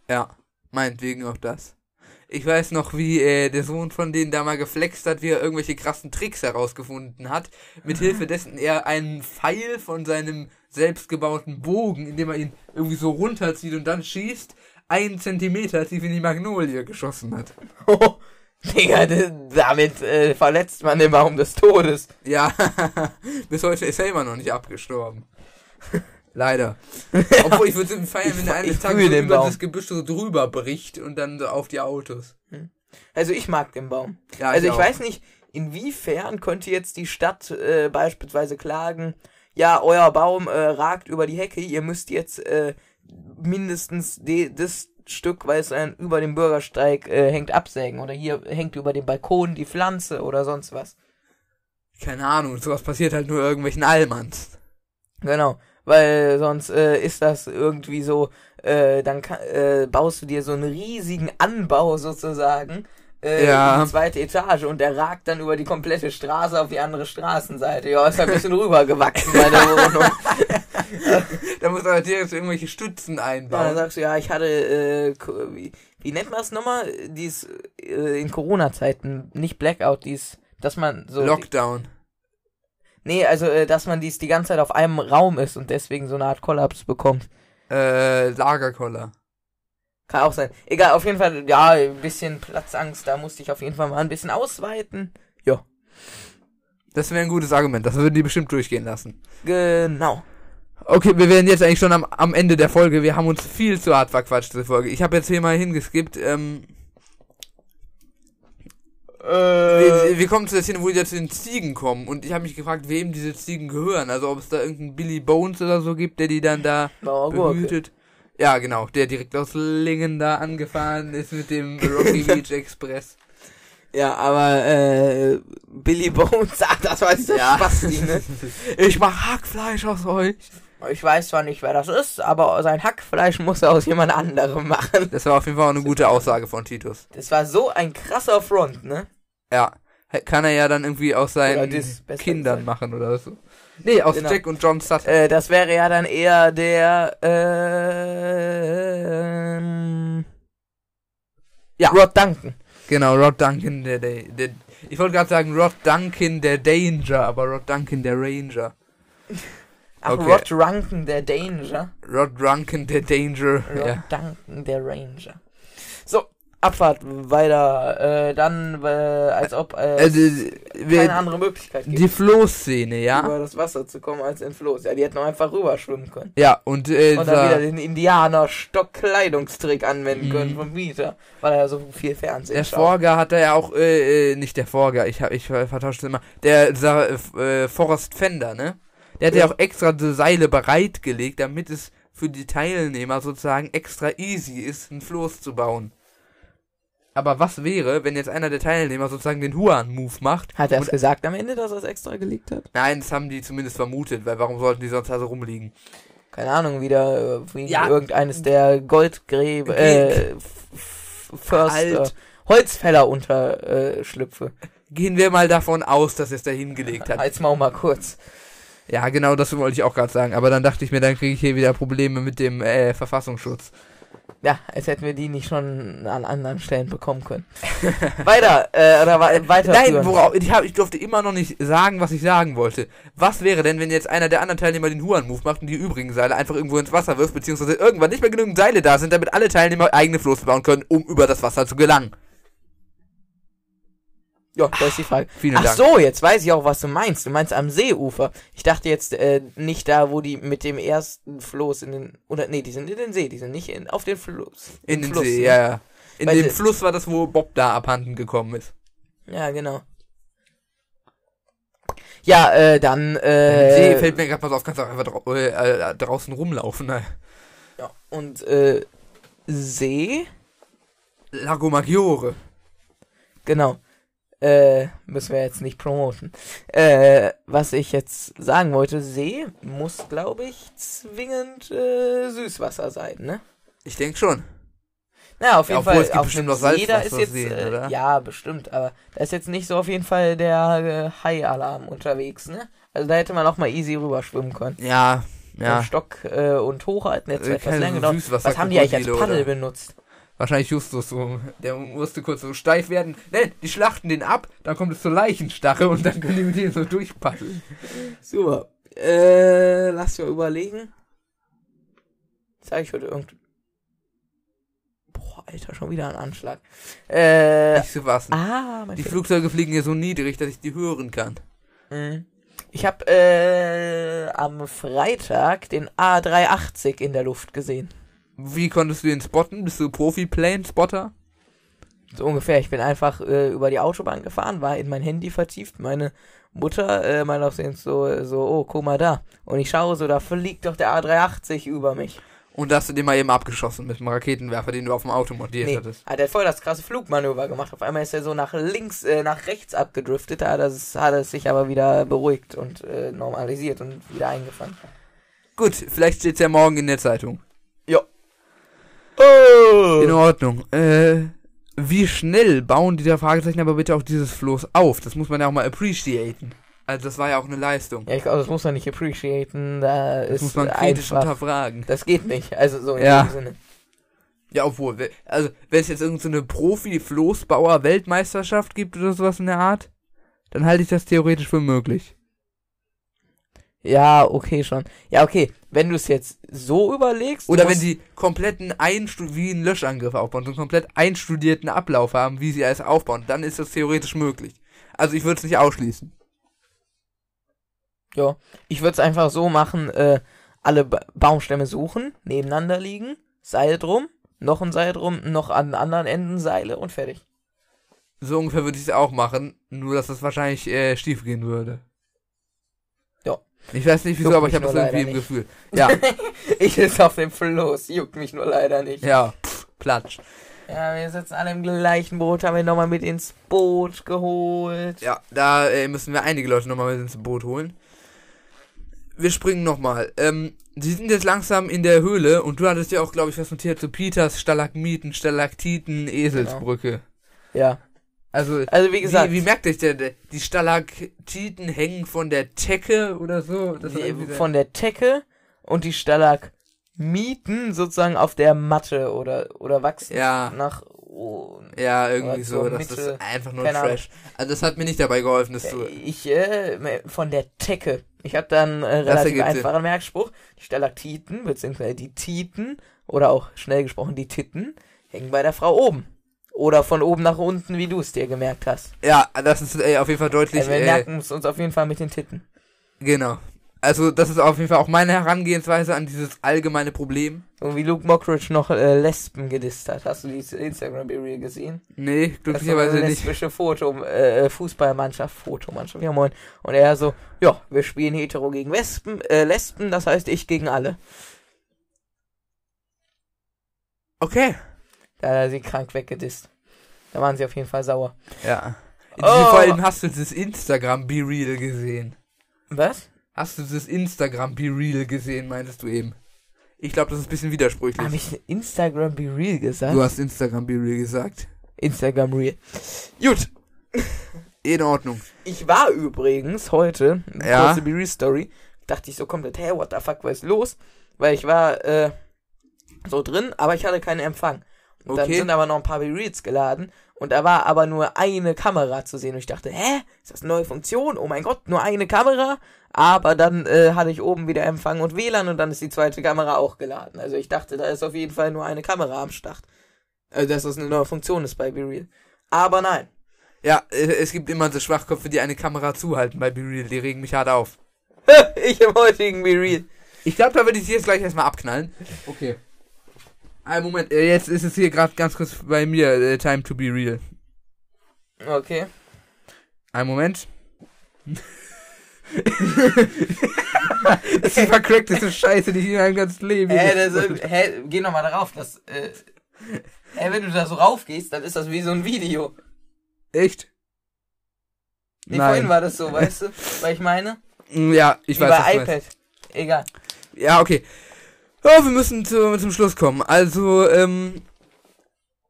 Ja, meinetwegen auch das. Ich weiß noch, wie äh, der Sohn von denen da mal geflext hat, wie er irgendwelche krassen Tricks herausgefunden hat, mit Hilfe dessen er einen Pfeil von seinem selbstgebauten Bogen, indem er ihn irgendwie so runterzieht und dann schießt, einen Zentimeter tief in die Magnolie geschossen hat. Digga, d- damit äh, verletzt man den Baum des Todes. Ja, bis heute ist er immer noch nicht abgestorben. Leider. Obwohl ich würde feiern, wenn er Ich eines Tages fühle so über Baum. das Gebüsch so drüber bricht und dann so auf die Autos. Also ich mag den Baum. Ja, also ich auch. weiß nicht, inwiefern könnte jetzt die Stadt äh, beispielsweise klagen, ja, euer Baum äh, ragt über die Hecke, ihr müsst jetzt äh, mindestens de das Stück, weil es dann über dem Bürgersteig äh, hängt, absägen. Oder hier hängt über dem Balkon die Pflanze oder sonst was. Keine Ahnung, sowas passiert halt nur irgendwelchen Allmanns. Genau. Weil sonst äh, ist das irgendwie so, äh, dann äh, baust du dir so einen riesigen Anbau sozusagen. Äh, Ja. in die zweite Etage und der ragt dann über die komplette Straße auf die andere Straßenseite. Ja, ist ein bisschen rübergewachsen, meine Wohnung. Da muss er direkt irgendwelche Stützen Ja, dann einbauen. sagst du, ja, ich hatte, äh, wie, wie nennt man das nochmal? Dies, äh, in Corona-Zeiten, nicht Blackout, dies, dass man so. Lockdown. Nee, also, äh, dass man dies die ganze Zeit auf einem Raum ist und deswegen so eine Art Kollaps bekommt. Äh, Lagerkoller. Kann auch sein. Egal, auf jeden Fall, ja, ein bisschen Platzangst, da musste ich auf jeden Fall mal ein bisschen ausweiten. Ja. Das wäre ein gutes Argument, das würden die bestimmt durchgehen lassen. Genau. Okay, wir werden jetzt eigentlich schon am, am Ende der Folge. Wir haben uns viel zu hart verquatscht, diese Folge. Ich habe jetzt hier mal hingeskippt. Ähm, wir, wir kommen zu der Szene, wo die da zu den Ziegen kommen. Und ich habe mich gefragt, wem diese Ziegen gehören. Also ob es da irgendeinen Billy Bones oder so gibt, der die dann da behütet. Ja, genau, der direkt aus Lingen da angefahren ist mit dem Rocky Beach Express. Ja, aber, äh, Billy Bones, ach, das war dieser Ja. Spasti, ne? Ich mach Hackfleisch aus euch. Ich weiß zwar nicht, wer das ist, aber sein Hackfleisch muss er aus jemand anderem machen. Das war auf jeden Fall auch eine gute Aussage von Titus. Das war so ein krasser Front, ne? Ja, kann er ja dann irgendwie aus seinen Kindern gesagt. machen oder so. Nee, aus Genau. Jack und John Sutton. Äh, das wäre ja dann eher der, ähm, Ja. Rod Duncan. Genau, Rod Duncan, der, der, der ich wollte gerade sagen Rod Duncan, der Danger, aber Rod Duncan, der Ranger. Ach, Okay. Rod Drunken, der Danger. Rod Duncan, der Danger. Rod Ja. Duncan, der Ranger. So, Abfahrt weiter. Äh, dann, äh, als ob äh, Also, keine andere Möglichkeit gibt, die Flohszene, ja? über das Wasser zu kommen als in Floß. Ja, die hätten auch einfach rüberschwimmen können. Ja, und, äh, Und dann wieder den Indianer-Stock-Kleidungstrick anwenden Mhm. können von Peter, weil er ja so viel Fernsehen der. Forger hat er ja auch, äh, äh, nicht der Forger, ich, hab- ich vertausche es immer, der Sa äh, Forrest Fender, ne? Der hat ja. Auch extra die Seile bereitgelegt, damit es für die Teilnehmer sozusagen extra easy ist, ein Floß zu bauen. Aber was wäre, wenn jetzt einer der Teilnehmer sozusagen den Huan-Move macht? Hat er es gesagt am Ende, dass er es extra gelegt hat? Nein, das haben die zumindest vermutet, weil warum sollten die sonst also rumliegen? keine Ahnung, wieder äh, wie Ja. irgendeines der Goldgräber, äh, Förster, Halt. Holzfäller unterschlüpfe. Äh, Schlüpfe. Gehen wir mal davon aus, dass er es da hingelegt hat. Als Maul mal kurz. Ja, genau, das wollte ich auch gerade sagen. Aber dann dachte ich mir, dann kriege ich hier wieder Probleme mit dem äh, Verfassungsschutz. Ja, als hätten wir die nicht schon an anderen Stellen bekommen können. weiter, äh, oder wa weiter. Nein, worauf, ich, hab, ich durfte immer noch nicht sagen, was ich sagen wollte. Was wäre denn, wenn jetzt einer der anderen Teilnehmer den Huan-Move macht und die übrigen Seile einfach irgendwo ins Wasser wirft, beziehungsweise irgendwann nicht mehr genügend Seile da sind, damit alle Teilnehmer eigene Flosse bauen können, um über das Wasser zu gelangen? Ja, das ist die Frage. Vielen Ach Dank. so, jetzt weiß ich auch, was du meinst. Du meinst am Seeufer. Ich dachte jetzt äh, nicht da, wo die mit dem ersten Floß in den oder nee, die sind in den See, die sind nicht in, auf den Fluss. In den Fluss, See, ne? ja, ja. In Weil dem Fluss war das, wo Bob da abhanden gekommen ist. Ja, genau. Ja, äh, dann äh, See fällt mir gerade was auf, kannst du auch einfach drau äh, äh, draußen rumlaufen. Ne? ja, und äh, See, Lago Maggiore. genau. Äh, müssen wir jetzt nicht promoten. Äh, was ich jetzt sagen wollte, See muss, glaube ich, zwingend äh, Süßwasser sein, ne? Ich denke schon. Ja, auf Ja, jeden Fall. es gibt auf bestimmt noch Salzwasser See, da ist jetzt, sehen, äh, oder? ja, bestimmt, aber da ist jetzt nicht so auf jeden Fall der äh, Hai-Alarm unterwegs, ne? Also da hätte man auch mal easy rüberschwimmen können. Ja, Ja. Stock äh, und hochhalten, jetzt Äh, etwas keine länger gedauert. Was haben die eigentlich als Paddel oder? benutzt? Wahrscheinlich Justus so. Der musste kurz so steif werden. Ne, die schlachten den ab, dann kommt es zur Leichenstache und dann können die mit dem so durchpaddeln. Super. Äh, lass mal überlegen. Sag ich heute irgend... Boah, Alter, schon wieder ein Anschlag. Äh, Nicht so was. ah, mein Die Fil- Flugzeuge fliegen hier so niedrig, dass ich die hören kann. Mhm. Ich habe äh, am Freitag den A380 in der Luft gesehen. Wie konntest du den spotten? Bist du Profi-Plane-Spotter? So ungefähr. Ich bin einfach äh, über die Autobahn gefahren, war in mein Handy vertieft. Meine Mutter äh, meinte auch so, so, oh, guck mal da. Und ich schaue so, da fliegt doch der A380 über mich. Und da hast du den mal eben abgeschossen mit dem Raketenwerfer, den du auf dem Auto montiert Nee, hattest. hat er voll das krasse Flugmanöver gemacht. Auf einmal ist er so nach links, äh, nach rechts abgedriftet. Da hat er, sich aber wieder beruhigt und äh, normalisiert und wieder eingefangen. Gut, vielleicht steht's ja morgen in der Zeitung. Ja. Oh! In Ordnung. Äh, wie schnell bauen die da Fragezeichen aber bitte auch dieses Floß auf? Das muss man ja auch mal appreciaten. Also das war ja auch eine Leistung. Ja, ich glaube, das muss man nicht appreciaten. Da Das ist muss man kritisch einfach. hinterfragen. Das geht nicht. Also so in Ja. dem Sinne. Ja, obwohl, also wenn es jetzt irgendeine so Profi-Floßbauer-Weltmeisterschaft gibt oder sowas in der Art, dann halte ich das theoretisch für möglich. Ja, okay schon. Ja, okay. Wenn du es jetzt so überlegst. Oder wenn die kompletten Einstu wie einen Löschangriff aufbauen, so einen komplett einstudierten Ablauf haben, wie sie alles aufbauen, dann ist das theoretisch möglich. Also ich würde es nicht ausschließen. Ja. Ich würde es einfach so machen: äh, alle ba Baumstämme suchen, nebeneinander liegen, Seil drum, noch ein Seil drum, noch an anderen Enden Seile und fertig. So ungefähr würde ich es auch machen, nur dass das wahrscheinlich äh, schief gehen würde. Ich weiß nicht wieso, Juckt aber ich habe das irgendwie im. Gefühl. Ja, Ich sitze auf dem Floß, juckt mich nur leider nicht. ja, pff, Platsch. Ja, wir sitzen alle im gleichen Boot, haben wir nochmal mit ins Boot geholt. Ja, da äh, müssen wir einige Leute nochmal mit ins Boot holen. Wir springen nochmal. Ähm, sie sind jetzt langsam in der Höhle und du hattest ja auch, glaube ich, was notiert zu Peters Stalagmiten, Stalaktiten, Eselsbrücke. Ja. Also, Also wie gesagt, wie, wie merkt euch der, der, die Stalaktiten hängen von der Decke oder so? Die, von der Decke und die Stalagmiten sozusagen auf der Matte oder, oder wachsen Ja. nach oh, Ja, irgendwie so. Das Mitte. ist einfach nur Trash. Also das hat mir nicht dabei geholfen, das zu. Ich, äh, von der Decke. Ich habe dann äh, relativ ergibt Sinn. einfachen Merkspruch. Die Stalaktiten, beziehungsweise die Titen, oder auch schnell gesprochen die Titten, hängen bei der Frau oben. Oder von oben nach unten, wie du es dir gemerkt hast. Ja, das ist äh, auf jeden Fall deutlich. Also wir äh, merken es uns auf jeden Fall mit den Titten. Genau. Also das ist auf jeden Fall auch meine Herangehensweise an dieses allgemeine Problem. Und wie Luke Mockridge noch äh, Lesben gedisst hat. Hast du die Instagram-Reel gesehen? Nee, Das glücklicherweise eine nicht. lesbische Foto, äh, Fußballmannschaft, Fotomannschaft, ja moin. Und er so, ja, wir spielen hetero gegen Wespen, äh, Lesben, das heißt ich gegen alle. Okay. Da hat er sie krank weggedisst. Da waren sie auf jeden Fall sauer. Ja. Oh. Vor allem hast du das Instagram Be Real gesehen. Was? Hast du das Instagram Be Real gesehen, meintest du eben? Ich glaube, das ist ein bisschen widersprüchlich. Habe ich Instagram Be Real gesagt? Du hast Instagram Be Real gesagt. Instagram Real. Gut. In Ordnung. Ich war übrigens heute, Ja. kurze Be Real Story, dachte ich so komplett, hey, what the fuck, was ist los? Weil ich war äh, so drin, aber ich hatte keinen Empfang. Und Dann Okay. sind aber noch ein paar Be Reals geladen und da war aber nur eine Kamera zu sehen und ich dachte, hä, ist das eine neue Funktion? Oh mein Gott, nur eine Kamera? Aber dann äh, hatte ich oben wieder Empfang und WLAN und dann ist die zweite Kamera auch geladen. Also ich dachte, da ist auf jeden Fall nur eine Kamera am Start. Also dass das eine neue Funktion ist bei Be Real. Aber nein. Ja, äh, es gibt immer so Schwachköpfe, die eine Kamera zuhalten bei Be Real. Die regen mich hart auf. ich im heutigen Be Real. Ich glaube, da würde ich sie jetzt gleich erstmal abknallen. Okay. Ein Moment, äh, jetzt ist es hier gerade ganz kurz bei mir, äh, Time to be real. Okay. Ein Moment. das ist die vercrackteste Scheiße, die ich in meinem ganzen Leben Hä, das, hä, geh noch mal darauf. Das, äh, hä, wenn du da so raufgehst, dann ist das wie so ein Video. Echt? Nee, vorhin Nein. war das so, weißt du? Weil ich meine, Ja, ich wie weiß, bei iPad. Egal. Ja, okay. Oh, wir müssen zu, zum Schluss kommen. Also, ähm,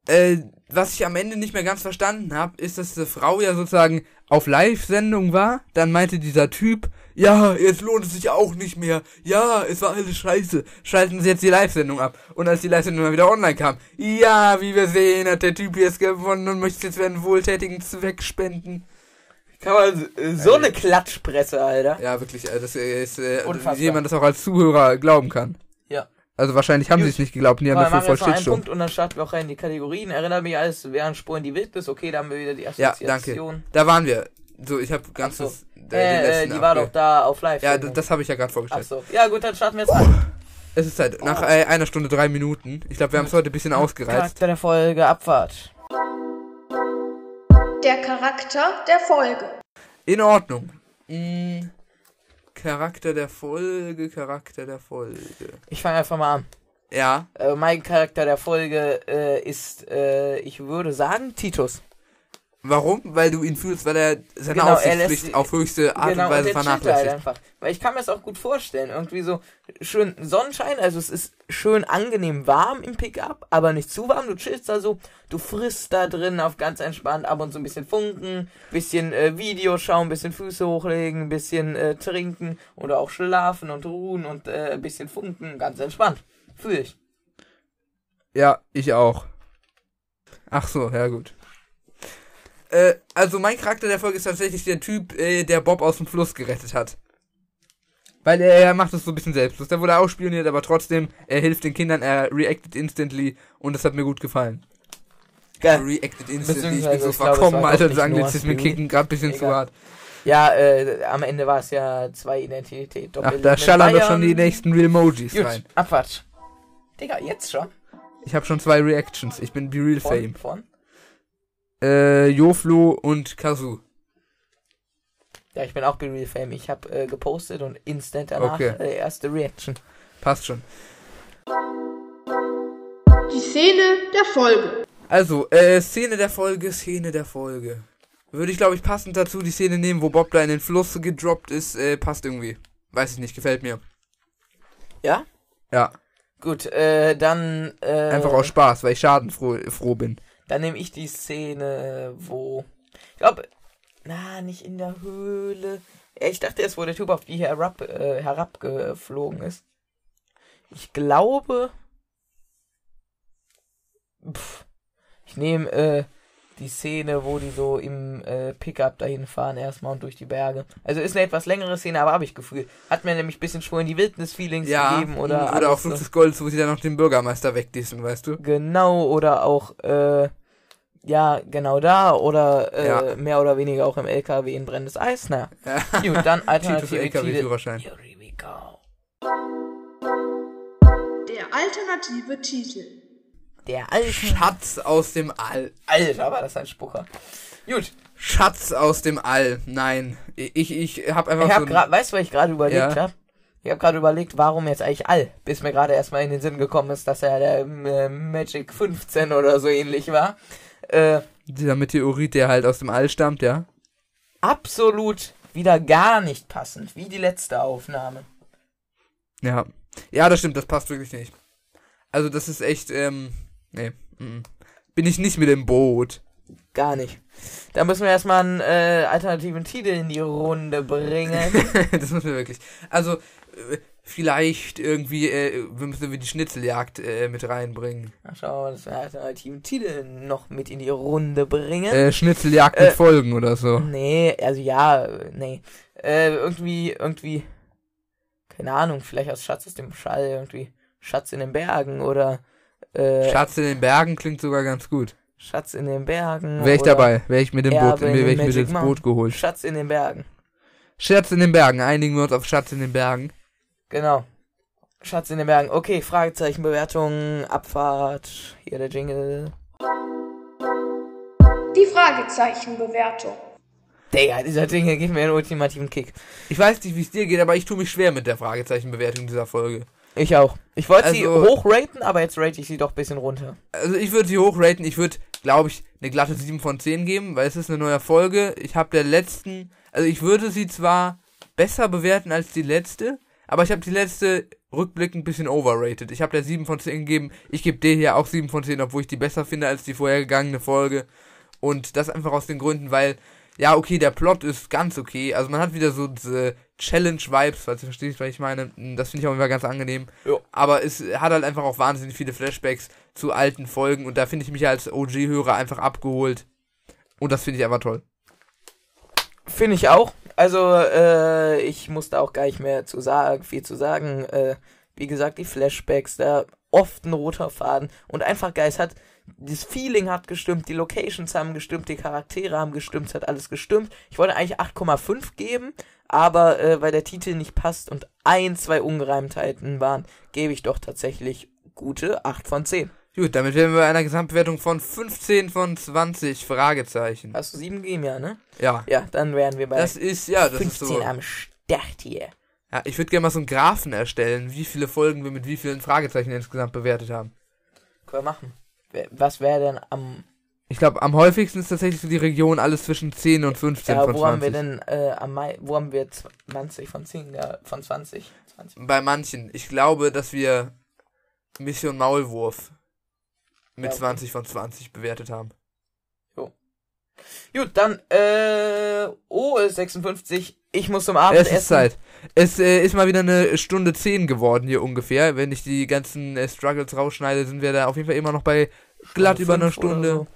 äh, was ich am Ende nicht mehr ganz verstanden habe, ist, dass die Frau ja sozusagen auf Live-Sendung war. Dann meinte dieser Typ, ja, jetzt lohnt es sich auch nicht mehr. Ja, es war alles scheiße. Schalten Sie jetzt die Live-Sendung ab. Und als die Live-Sendung mal wieder online kam, ja, wie wir sehen, hat der Typ jetzt gewonnen und möchte jetzt für einen wohltätigen Zweck spenden. Kann man äh, so eine Klatschpresse, Alter. Ja, wirklich, äh, das ist, äh, wie jemand das auch als Zuhörer glauben kann. Ja. Also wahrscheinlich haben sie es nicht geglaubt, und die haben dafür voll noch einen Shitstorm. Punkt und dann starten wir auch rein in die Kategorien. Erinnert mich alles, während Spur in die Wildnis. Okay, da haben wir wieder die Ja, Assoziation. danke. Da waren wir. So, ich habe Ach so. ganzes. äh, Äh, die war doch da auf live. Ja, d- das habe ich ja gerade Ach vorgestellt. so. Ja, gut, dann starten wir jetzt rein. Es ist Zeit. Nach Oh. einer Stunde drei Minuten. Ich glaube, wir haben es heute ein bisschen ausgereizt. Charakter der Folge, Abfahrt. Der Charakter der Folge. In Ordnung. Mm, Charakter der Folge, Charakter der Folge. Ich fange einfach mal an. Ja, Äh, mein Charakter der Folge äh, ist, äh, ich würde sagen, Titus. Warum? Weil du ihn fühlst, weil er seine Genau, Aufsichtspflicht lässt- auf höchste Art genau, und Weise chillt halt vernachlässigt. einfach. Weil ich kann mir das auch gut vorstellen. Irgendwie so schön Sonnenschein, also es ist schön angenehm warm im Pickup, aber nicht zu warm. Du chillst da so, du frisst da drin auf ganz entspannt, ab und zu ein bisschen funken, bisschen äh, Video schauen, bisschen Füße hochlegen, bisschen äh, trinken oder auch schlafen und ruhen und äh, ein bisschen funken, ganz entspannt. Fühl ich. Ja, ich auch. Ach so, ja gut. Äh, also mein Charakter der Folge ist tatsächlich der Typ, äh, der Bob aus dem Fluss gerettet hat. Weil er, er macht es so ein bisschen selbstlos. Der wurde ausspioniert, aber trotzdem, er hilft den Kindern, er reacted instantly und das hat mir gut gefallen. Geil. Reacted instantly, ich bin so verkommen, Alter, das Anglizismen kicken gerade ein bisschen zu Egal. hart. Ja, äh, am Ende war es ja zwei Identität. Ach, da schallern doch schon die nächsten Real Emojis Gut, rein. Abquatsch. Digga, jetzt schon? Ich habe schon zwei Reactions, ich bin Be Real Von, Fame. von? Äh, Joflo und Kazu. Ja, ich bin auch Be Real Fame. Ich habe äh, gepostet und instant danach Okay. äh, erste Reaction. Passt schon. Die Szene der Folge. Also, äh, Szene der Folge, Szene der Folge. Würde ich, glaube ich, passend dazu die Szene nehmen, wo Bob da in den Fluss gedroppt ist, äh, passt irgendwie. Weiß ich nicht, gefällt mir. Ja? Ja, Gut, äh, dann. Äh, einfach aus Spaß, weil ich schadenfroh froh bin. Dann nehme ich die Szene, wo. Ich glaube. Na, nicht in der Höhle. Ich dachte erst, wo der Typ auf die herab, äh, herabgeflogen ist. Ich glaube. Pff, ich nehme äh, die Szene, wo die so im äh, Pickup dahin fahren erstmal und durch die Berge. Also ist eine etwas längere Szene, aber habe ich Gefühl. Hat mir nämlich ein bisschen Spur in die Wildnis-Feelings Ja, gegeben oder, oder auch. Flug des Goldes, wo sie dann noch den Bürgermeister wegdissen, weißt du? Genau, oder auch, äh, ja, genau da, oder äh, Ja. mehr oder weniger auch im LKW in brennendes Eis. Na, Ja. gut, dann alternative Titel. LKW-Führerschein. Here we go. Der alternative Titel. Der alte. Schatz aus dem All. Alter, war das ein Spucher. Gut, Schatz aus dem All. Nein, ich, ich hab einfach ich hab so grad, weißt du, was ich gerade überlegt Ja. habe? Ich habe gerade überlegt, warum jetzt eigentlich All, bis mir gerade erstmal in den Sinn gekommen ist, dass er der äh, Magic 15 oder so ähnlich war. Äh, dieser Meteorit, der halt aus dem All stammt, ja? absolut wieder gar nicht passend, wie die letzte Aufnahme. Ja. Ja, das stimmt, das passt wirklich nicht. Also das ist echt, ähm, nee. mm. Bin ich nicht mit im Boot. Gar nicht. Da müssen wir erstmal einen äh, alternativen Titel in die Runde bringen. das müssen wir wirklich. Also, äh, vielleicht irgendwie, äh, wir müssen wir die Schnitzeljagd äh, mit reinbringen. Ach, schauen wir mal, dass wir einen alternativen Titel noch mit in die Runde bringen. Äh, Schnitzeljagd Äh, mit Folgen oder so. Nee, also ja, äh, nee. Äh, irgendwie, irgendwie, keine Ahnung, vielleicht aus Schatz aus dem Schall, irgendwie Schatz in den Bergen oder äh, Schatz in den Bergen klingt sogar ganz gut. Schatz in den Bergen. Wäre ich dabei, wäre ich mit dem Boot, wäre ich mit ins. Boot geholt. Schatz in den Bergen. Schatz in den Bergen, einigen wir uns auf Schatz in den Bergen. Genau. Schatz in den Bergen. Okay, Fragezeichen, Bewertung, Abfahrt. Hier der Jingle. Die Fragezeichenbewertung. Digga, dieser Jingle gibt mir einen ultimativen Kick. Ich weiß nicht, wie es dir geht, aber ich tue mich schwer mit der Fragezeichenbewertung dieser Folge. Ich auch. Ich wollte sie Also- hochraten, aber jetzt rate ich sie doch ein bisschen runter. Also ich würde sie hochraten, ich würde, glaube ich, eine glatte 7 von 10 geben, weil es ist eine neue Folge. Ich habe der letzten, also ich würde sie zwar besser bewerten als die letzte, aber ich habe die letzte rückblickend ein bisschen overrated. Ich habe der 7 von 10 gegeben, ich gebe dir hier auch 7 von 10, obwohl ich die besser finde als die vorhergegangene Folge. Und das einfach aus den Gründen, weil, ja, okay, der Plot ist ganz okay. Also man hat wieder so diese Challenge-Vibes, falls du verstehst, was ich meine. Das finde ich auch immer ganz angenehm. Jo. Aber es hat halt einfach auch wahnsinnig viele Flashbacks zu alten Folgen und da finde ich mich als OG-Hörer einfach abgeholt. Und das finde ich einfach toll. Finde ich auch. Also, äh, ich musste auch gar nicht mehr zu sagen, viel zu sagen. Äh, wie gesagt, die Flashbacks, da oft ein roter Faden und einfach geil. Es hat, das Feeling hat gestimmt, die Locations haben gestimmt, die Charaktere haben gestimmt, es hat alles gestimmt. Ich wollte eigentlich 8,5 geben, aber äh, weil der Titel nicht passt und ein, zwei Ungereimtheiten waren, gebe ich doch tatsächlich gute 8 von 10. Gut, damit wären wir bei einer Gesamtbewertung von 15 von 20 Fragezeichen. Hast du 7 gegeben, ja, ne? Ja. Ja, dann wären wir bei Das ist, ja, das 15 ist so. am Start hier. Ja, ich würde gerne mal so einen Graphen erstellen, wie viele Folgen wir mit wie vielen Fragezeichen insgesamt bewertet haben. Können wir machen. Was wäre denn am. Ich glaube, am häufigsten ist tatsächlich so die Region alles zwischen 10 und 15 Ja, von wo 20. haben wir denn äh, am Mai. Wo haben wir 20 von 10? Ja, von 20? 20. Bei manchen. Ich glaube, dass wir Mission Maulwurf mit Ja, okay. 20 von 20 bewertet haben. Gut, dann, äh. Oh, ist 56. Ich muss zum Es Abendessen. ist Zeit. Es äh, ist mal wieder eine Stunde 10 geworden hier ungefähr. Wenn ich die ganzen äh, Struggles rausschneide, sind wir da auf jeden Fall immer noch bei glatt über einer Stunde. so.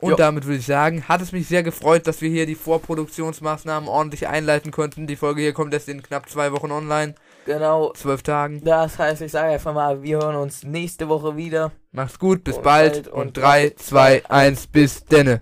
Und Jo. damit würde ich sagen, hat es mich sehr gefreut, dass wir hier die Vorproduktionsmaßnahmen ordentlich einleiten konnten. Die Folge hier kommt erst in knapp zwei Wochen online. Genau. Zwölf Tagen. Das heißt, ich sage einfach mal, wir hören uns nächste Woche wieder. Macht's gut, bis Und bald. und 3, 2, 1, bis denne.